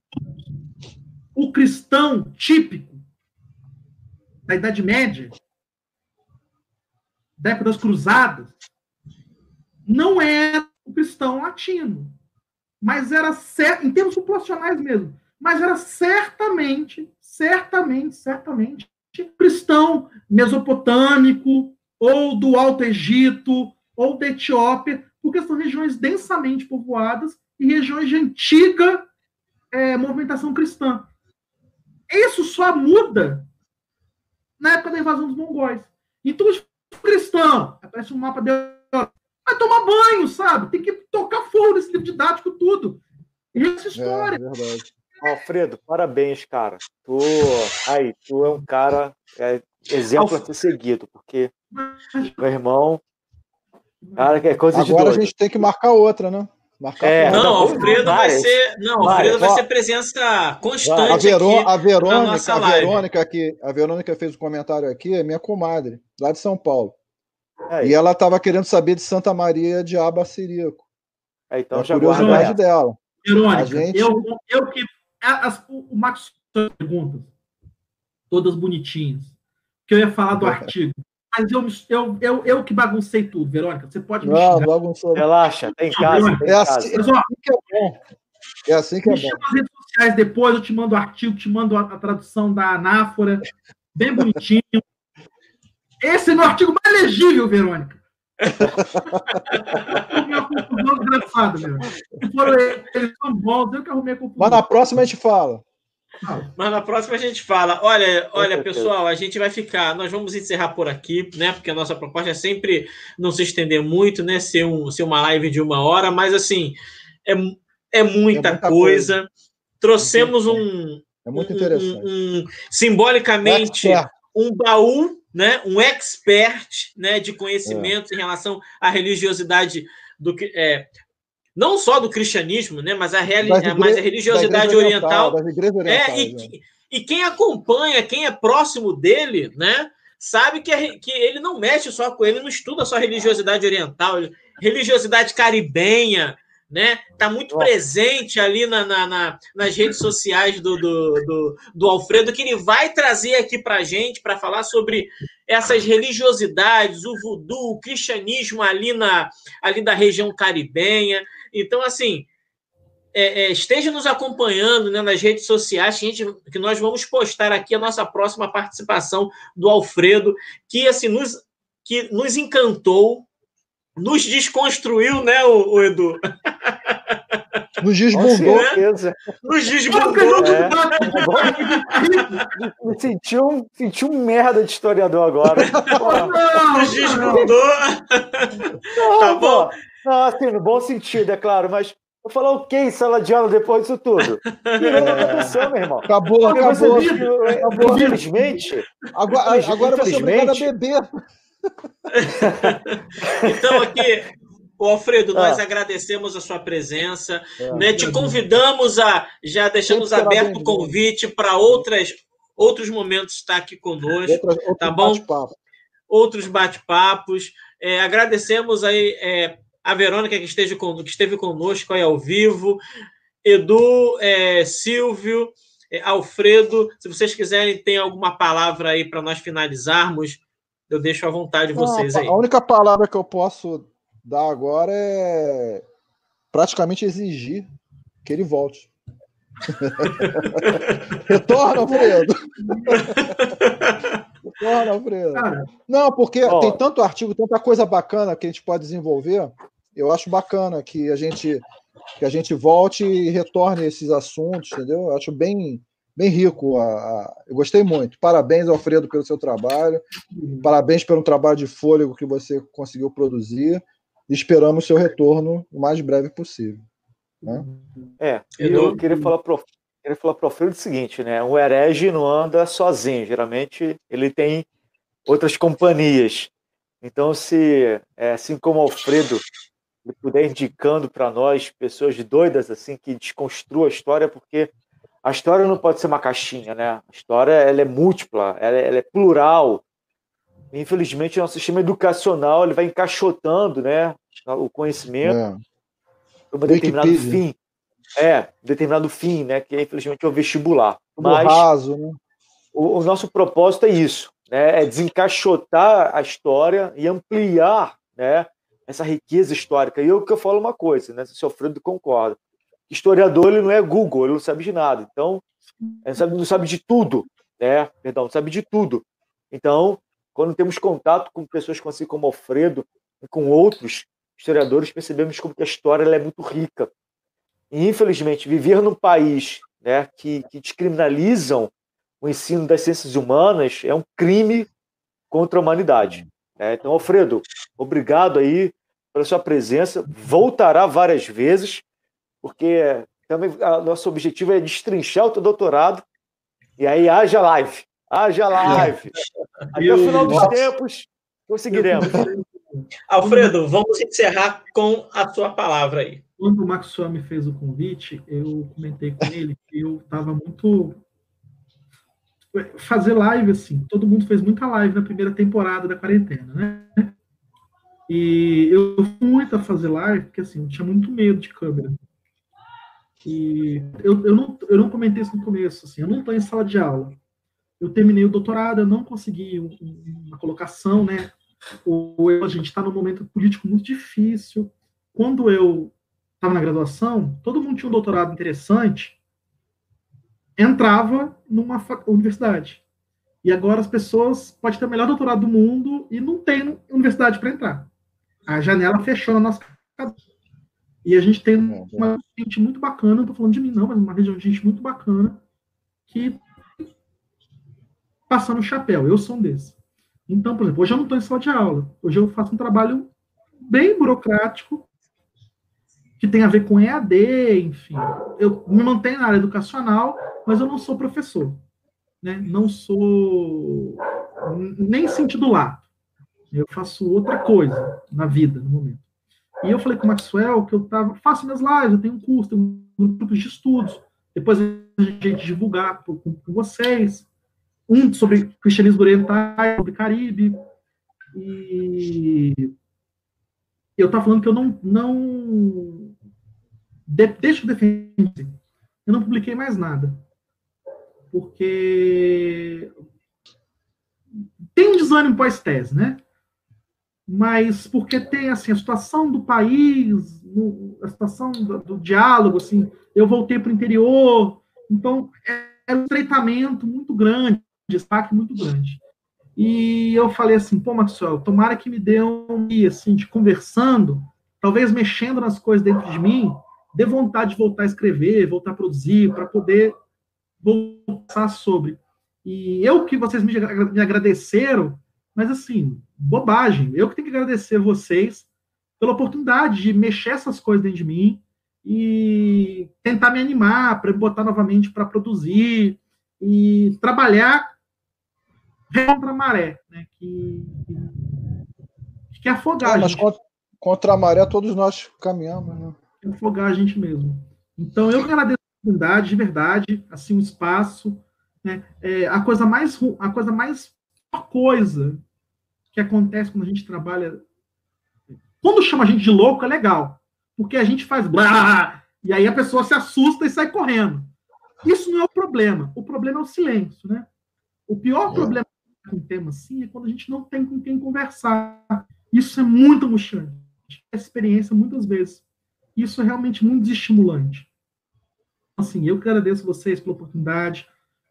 o cristão típico da Idade Média, da época das Cruzadas, não era o cristão latino. Mas era, em termos populacionais mesmo, mas era certamente, certamente, certamente cristão mesopotâmico, ou do Alto Egito, ou da Etiópia, porque são regiões densamente povoadas e regiões de antiga é, movimentação cristã. Isso só muda na época da invasão dos mongóis. Então, cristão, aparece um mapa de vai tomar banho, sabe? Tem que tocar fogo nesse livro didático, tudo. E essa história. É, verdade. Alfredo, parabéns, cara. Tu, aí, tu é um cara é, exemplo a ser seguido, porque meu irmão, cara, que é coisa Agora de Agora a gente tem que marcar outra, né? Marcar é, não, Alfredo vai ser, não, Alfredo vai, vai ser presença constante a, Verô, aqui a Verônica, a Verônica que a Verônica fez um comentário aqui, é minha comadre, lá de São Paulo. É e ela estava querendo saber de Santa Maria de Abacirico. É, então é a curiosidade dela. Verônica, gente... eu, eu que as, o Max perguntas, todas bonitinhas, que eu ia falar do artigo. Mas eu, eu, eu, eu que baguncei tudo, Verônica. Você pode me Não, bagunçou. Relaxa, tem casa. Tem é, assim, é assim que é bom. É assim que é bom. nas redes sociais depois, eu te mando o artigo, te mando a, a tradução da anáfora, bem bonitinho. Esse é meu artigo mais legível, Verônica. Confusão desgraçada, meu. Foram eles são bons, eu que arrumei a confusão. Mas na próxima a gente fala. Mas na próxima a gente fala. Olha, olha, pessoal, a gente vai ficar. Nós vamos encerrar por aqui, né? Porque a nossa proposta é sempre não se estender muito, né? Ser, um, ser uma live de uma hora, mas assim, é, é, muita, é muita coisa. coisa. Trouxemos um. É muito interessante. Um, um, simbolicamente, um baú né, um expert né, de conhecimentos é. em relação à religiosidade do é, não só do cristianismo, né, mas a, reali igre... mas a religiosidade oriental. oriental é, e, né? e quem acompanha, quem é próximo dele, né, sabe que, a, que ele não mexe só com ele, não estuda só religiosidade oriental, religiosidade caribenha, né? Tá muito presente ali na, na, na, nas redes sociais do, do, do, do, Alfredo, que ele vai trazer aqui para gente para falar sobre essas religiosidades, o voodoo, o cristianismo ali, na, ali da região caribenha. Então, assim, é, é, esteja nos acompanhando né, nas redes sociais, que, gente, que nós vamos postar aqui a nossa próxima participação do Alfredo, que assim nos, que nos encantou, nos desconstruiu, né, o, o Edu? Nos desbundou. Nos desbundou. É. Me senti um, senti um merda de historiador agora. Nos desbundou. tá bom? Não, assim, no bom sentido, é claro, mas Vou falar o que sala de aula depois disso tudo? É... meu irmão. Acabou, acabou. acabou. Infelizmente. Agora, agora você é obrigado a beber. então, aqui, Alfredo, nós ah. agradecemos a sua presença. É, né? Te convidamos a. Já deixamos aberto o convite para outras outros momentos estar aqui conosco, tá bom? Bate outros bate-papos. É, agradecemos aí é, a Verônica que, esteja com, que esteve conosco aí ao vivo, Edu, é, Silvio, é, Alfredo. Se vocês quiserem, tem alguma palavra aí para nós finalizarmos, eu deixo à vontade vocês aí. A única palavra que eu posso dar agora é praticamente exigir que ele volte. Retorna, Alfredo. Retorna, Alfredo. Não, porque oh. tem tanto artigo, tanta coisa bacana que a gente pode desenvolver. Eu acho bacana que a gente que a gente volte e retorne esses assuntos, entendeu? Eu acho bem bem rico. A, a... Eu gostei muito. Parabéns, Alfredo, pelo seu trabalho. Parabéns pelo trabalho de fôlego que você conseguiu produzir. Esperamos seu retorno o mais breve possível. Né? É, eu queria falar para queria falar para o Alfredo o seguinte, né? O herege não anda sozinho, geralmente ele tem outras companhias. Então, se é, assim como o Alfredo ele puder indicando para nós pessoas doidas assim que desconstruam a história, porque a história não pode ser uma caixinha, né? A história ela é múltipla, ela, é, ela é plural. Infelizmente, o nosso sistema educacional ele vai encaixotando, né, o conhecimento. É para um determinado fim. É, determinado fim, né? Que infelizmente é o vestibular. Mas raso, né? o, o, nosso propósito é isso, né? É desencaixotar a história e ampliar, né? Essa riqueza histórica. E eu que eu falo uma coisa, né? Se o Alfredo concorda. Historiador ele não é Google, ele não sabe de nada. Então, ele não sabe, não sabe de tudo, né? Perdão, não sabe de tudo. Então, quando temos contato com pessoas assim como Alfredo e com outros historiadores percebemos como que a história é muito rica. E, infelizmente, viver num país né, que, que descriminalizam o ensino das ciências humanas é um crime contra a humanidade. Né? Então, Alfredo, obrigado aí pela sua presença. Voltará várias vezes, porque também o nosso objetivo é destrinchar o teu doutorado e aí haja live. Haja live. Até o final dos tempos conseguiremos. Alfredo, vamos encerrar com a sua palavra aí. Quando o Maxwell me fez o convite, eu comentei com ele que eu estava muito. Fazer live, assim, todo mundo fez muita live na primeira temporada da quarentena, né? E eu fui muito a fazer live, porque assim, eu tinha muito medo de câmera. E eu, eu, não, eu não comentei isso no começo, assim, eu não estou em sala de aula. Eu terminei o doutorado, eu não consegui uma colocação, né? ou a gente está num momento político muito difícil. Quando eu estava na graduação, todo mundo tinha um doutorado interessante, entrava numa universidade. E agora as pessoas podem ter o melhor doutorado do mundo e não tem universidade para entrar. A janela fechou na nossa cabeça. E a gente tem é, uma gente muito bacana, não estou falando de mim não, mas uma região de gente muito bacana que passando o chapéu. Eu sou um desses. Então, por exemplo, hoje eu não estou em sala de aula. Hoje eu faço um trabalho bem burocrático, que tem a ver com EAD, enfim. Eu me mantenho na área educacional, mas eu não sou professor. Né? Não sou nem sentido lato. Eu faço outra coisa na vida, no momento. E eu falei com o Maxwell que eu tava, faço minhas lives, eu tenho um curso, tenho um grupo de estudos. Depois a gente divulgar com vocês um sobre cristianismo oriental, sobre Caribe. E eu estava falando que eu não. não de, deixa eu defender. Eu não publiquei mais nada. Porque tem um desânimo pós-tese, né? Mas porque tem assim, a situação do país, a situação do, do diálogo, assim, eu voltei para o interior, então é um estreitamento muito grande destaque muito grande. E eu falei assim, pô, Maxwell, tomara que me dê um dia, assim, de conversando, talvez mexendo nas coisas dentro de mim, dê vontade de voltar a escrever, voltar a produzir, para poder voltar sobre. E eu que vocês me, agradeceram, mas assim, bobagem. Eu que tenho que agradecer vocês pela oportunidade de mexer essas coisas dentro de mim, e tentar me animar para botar novamente para produzir e trabalhar contra a maré, né? Que, que, que afogar. É, mas contra, contra, a maré todos nós caminhamos, né? Afogar a gente mesmo. Então eu agradeço a oportunidade, de verdade, assim, o um espaço, né? É, a coisa mais a coisa mais coisa que acontece quando a gente trabalha quando chama a gente de louco é legal, porque a gente faz blá, e aí a pessoa se assusta e sai correndo. Isso não é o problema. O problema é o silêncio, né? O pior é. problema com um tema assim é quando a gente não tem com quem conversar. Isso é muito angustiante. Essa experiência muitas vezes. Isso é realmente muito desestimulante. Assim, eu que agradeço vocês pela oportunidade,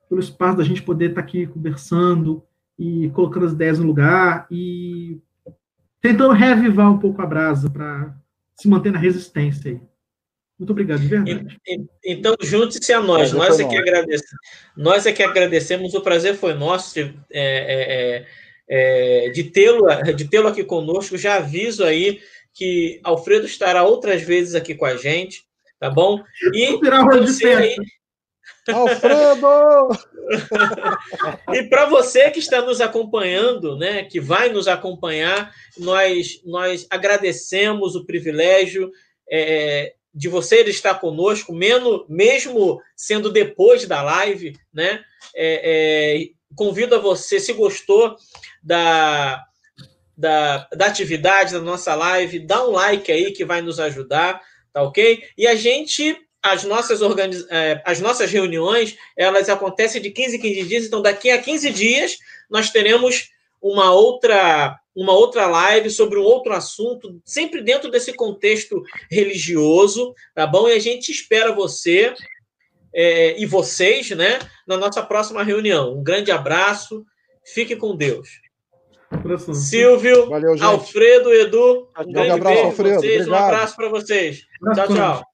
pelo espaço da gente poder estar aqui conversando e colocando as ideias no lugar e tentando reavivar um pouco a brasa para se manter na resistência aí. Muito obrigado, de verdade. Então, junte-se a nós. Nós é, que agradecemos, nós é que agradecemos. O prazer foi nosso de, é, é, é, de tê-lo de tê aqui conosco. Já aviso aí que Alfredo estará outras vezes aqui com a gente, tá bom? E você aí, Alfredo! e para você que está nos acompanhando, né, que vai nos acompanhar, nós, nós agradecemos o privilégio é, de você estar conosco, mesmo, mesmo sendo depois da live, né? É, é, convido a você, se gostou da, da, da atividade da nossa live, dá um like aí que vai nos ajudar, tá ok? E a gente as nossas, organiz... É, as nossas reuniões, elas acontecem de 15 em 15 dias, então daqui a 15 dias nós teremos uma outra uma outra live sobre um outro assunto, sempre dentro desse contexto religioso, tá bom? E a gente espera você é, e vocês, né, na nossa próxima reunião. Um grande abraço, fique com Deus. Silvio, Valeu, Alfredo, Edu, um grande abraço, beijo Alfredo. Vocês, um abraço para vocês. Tchau, tchau.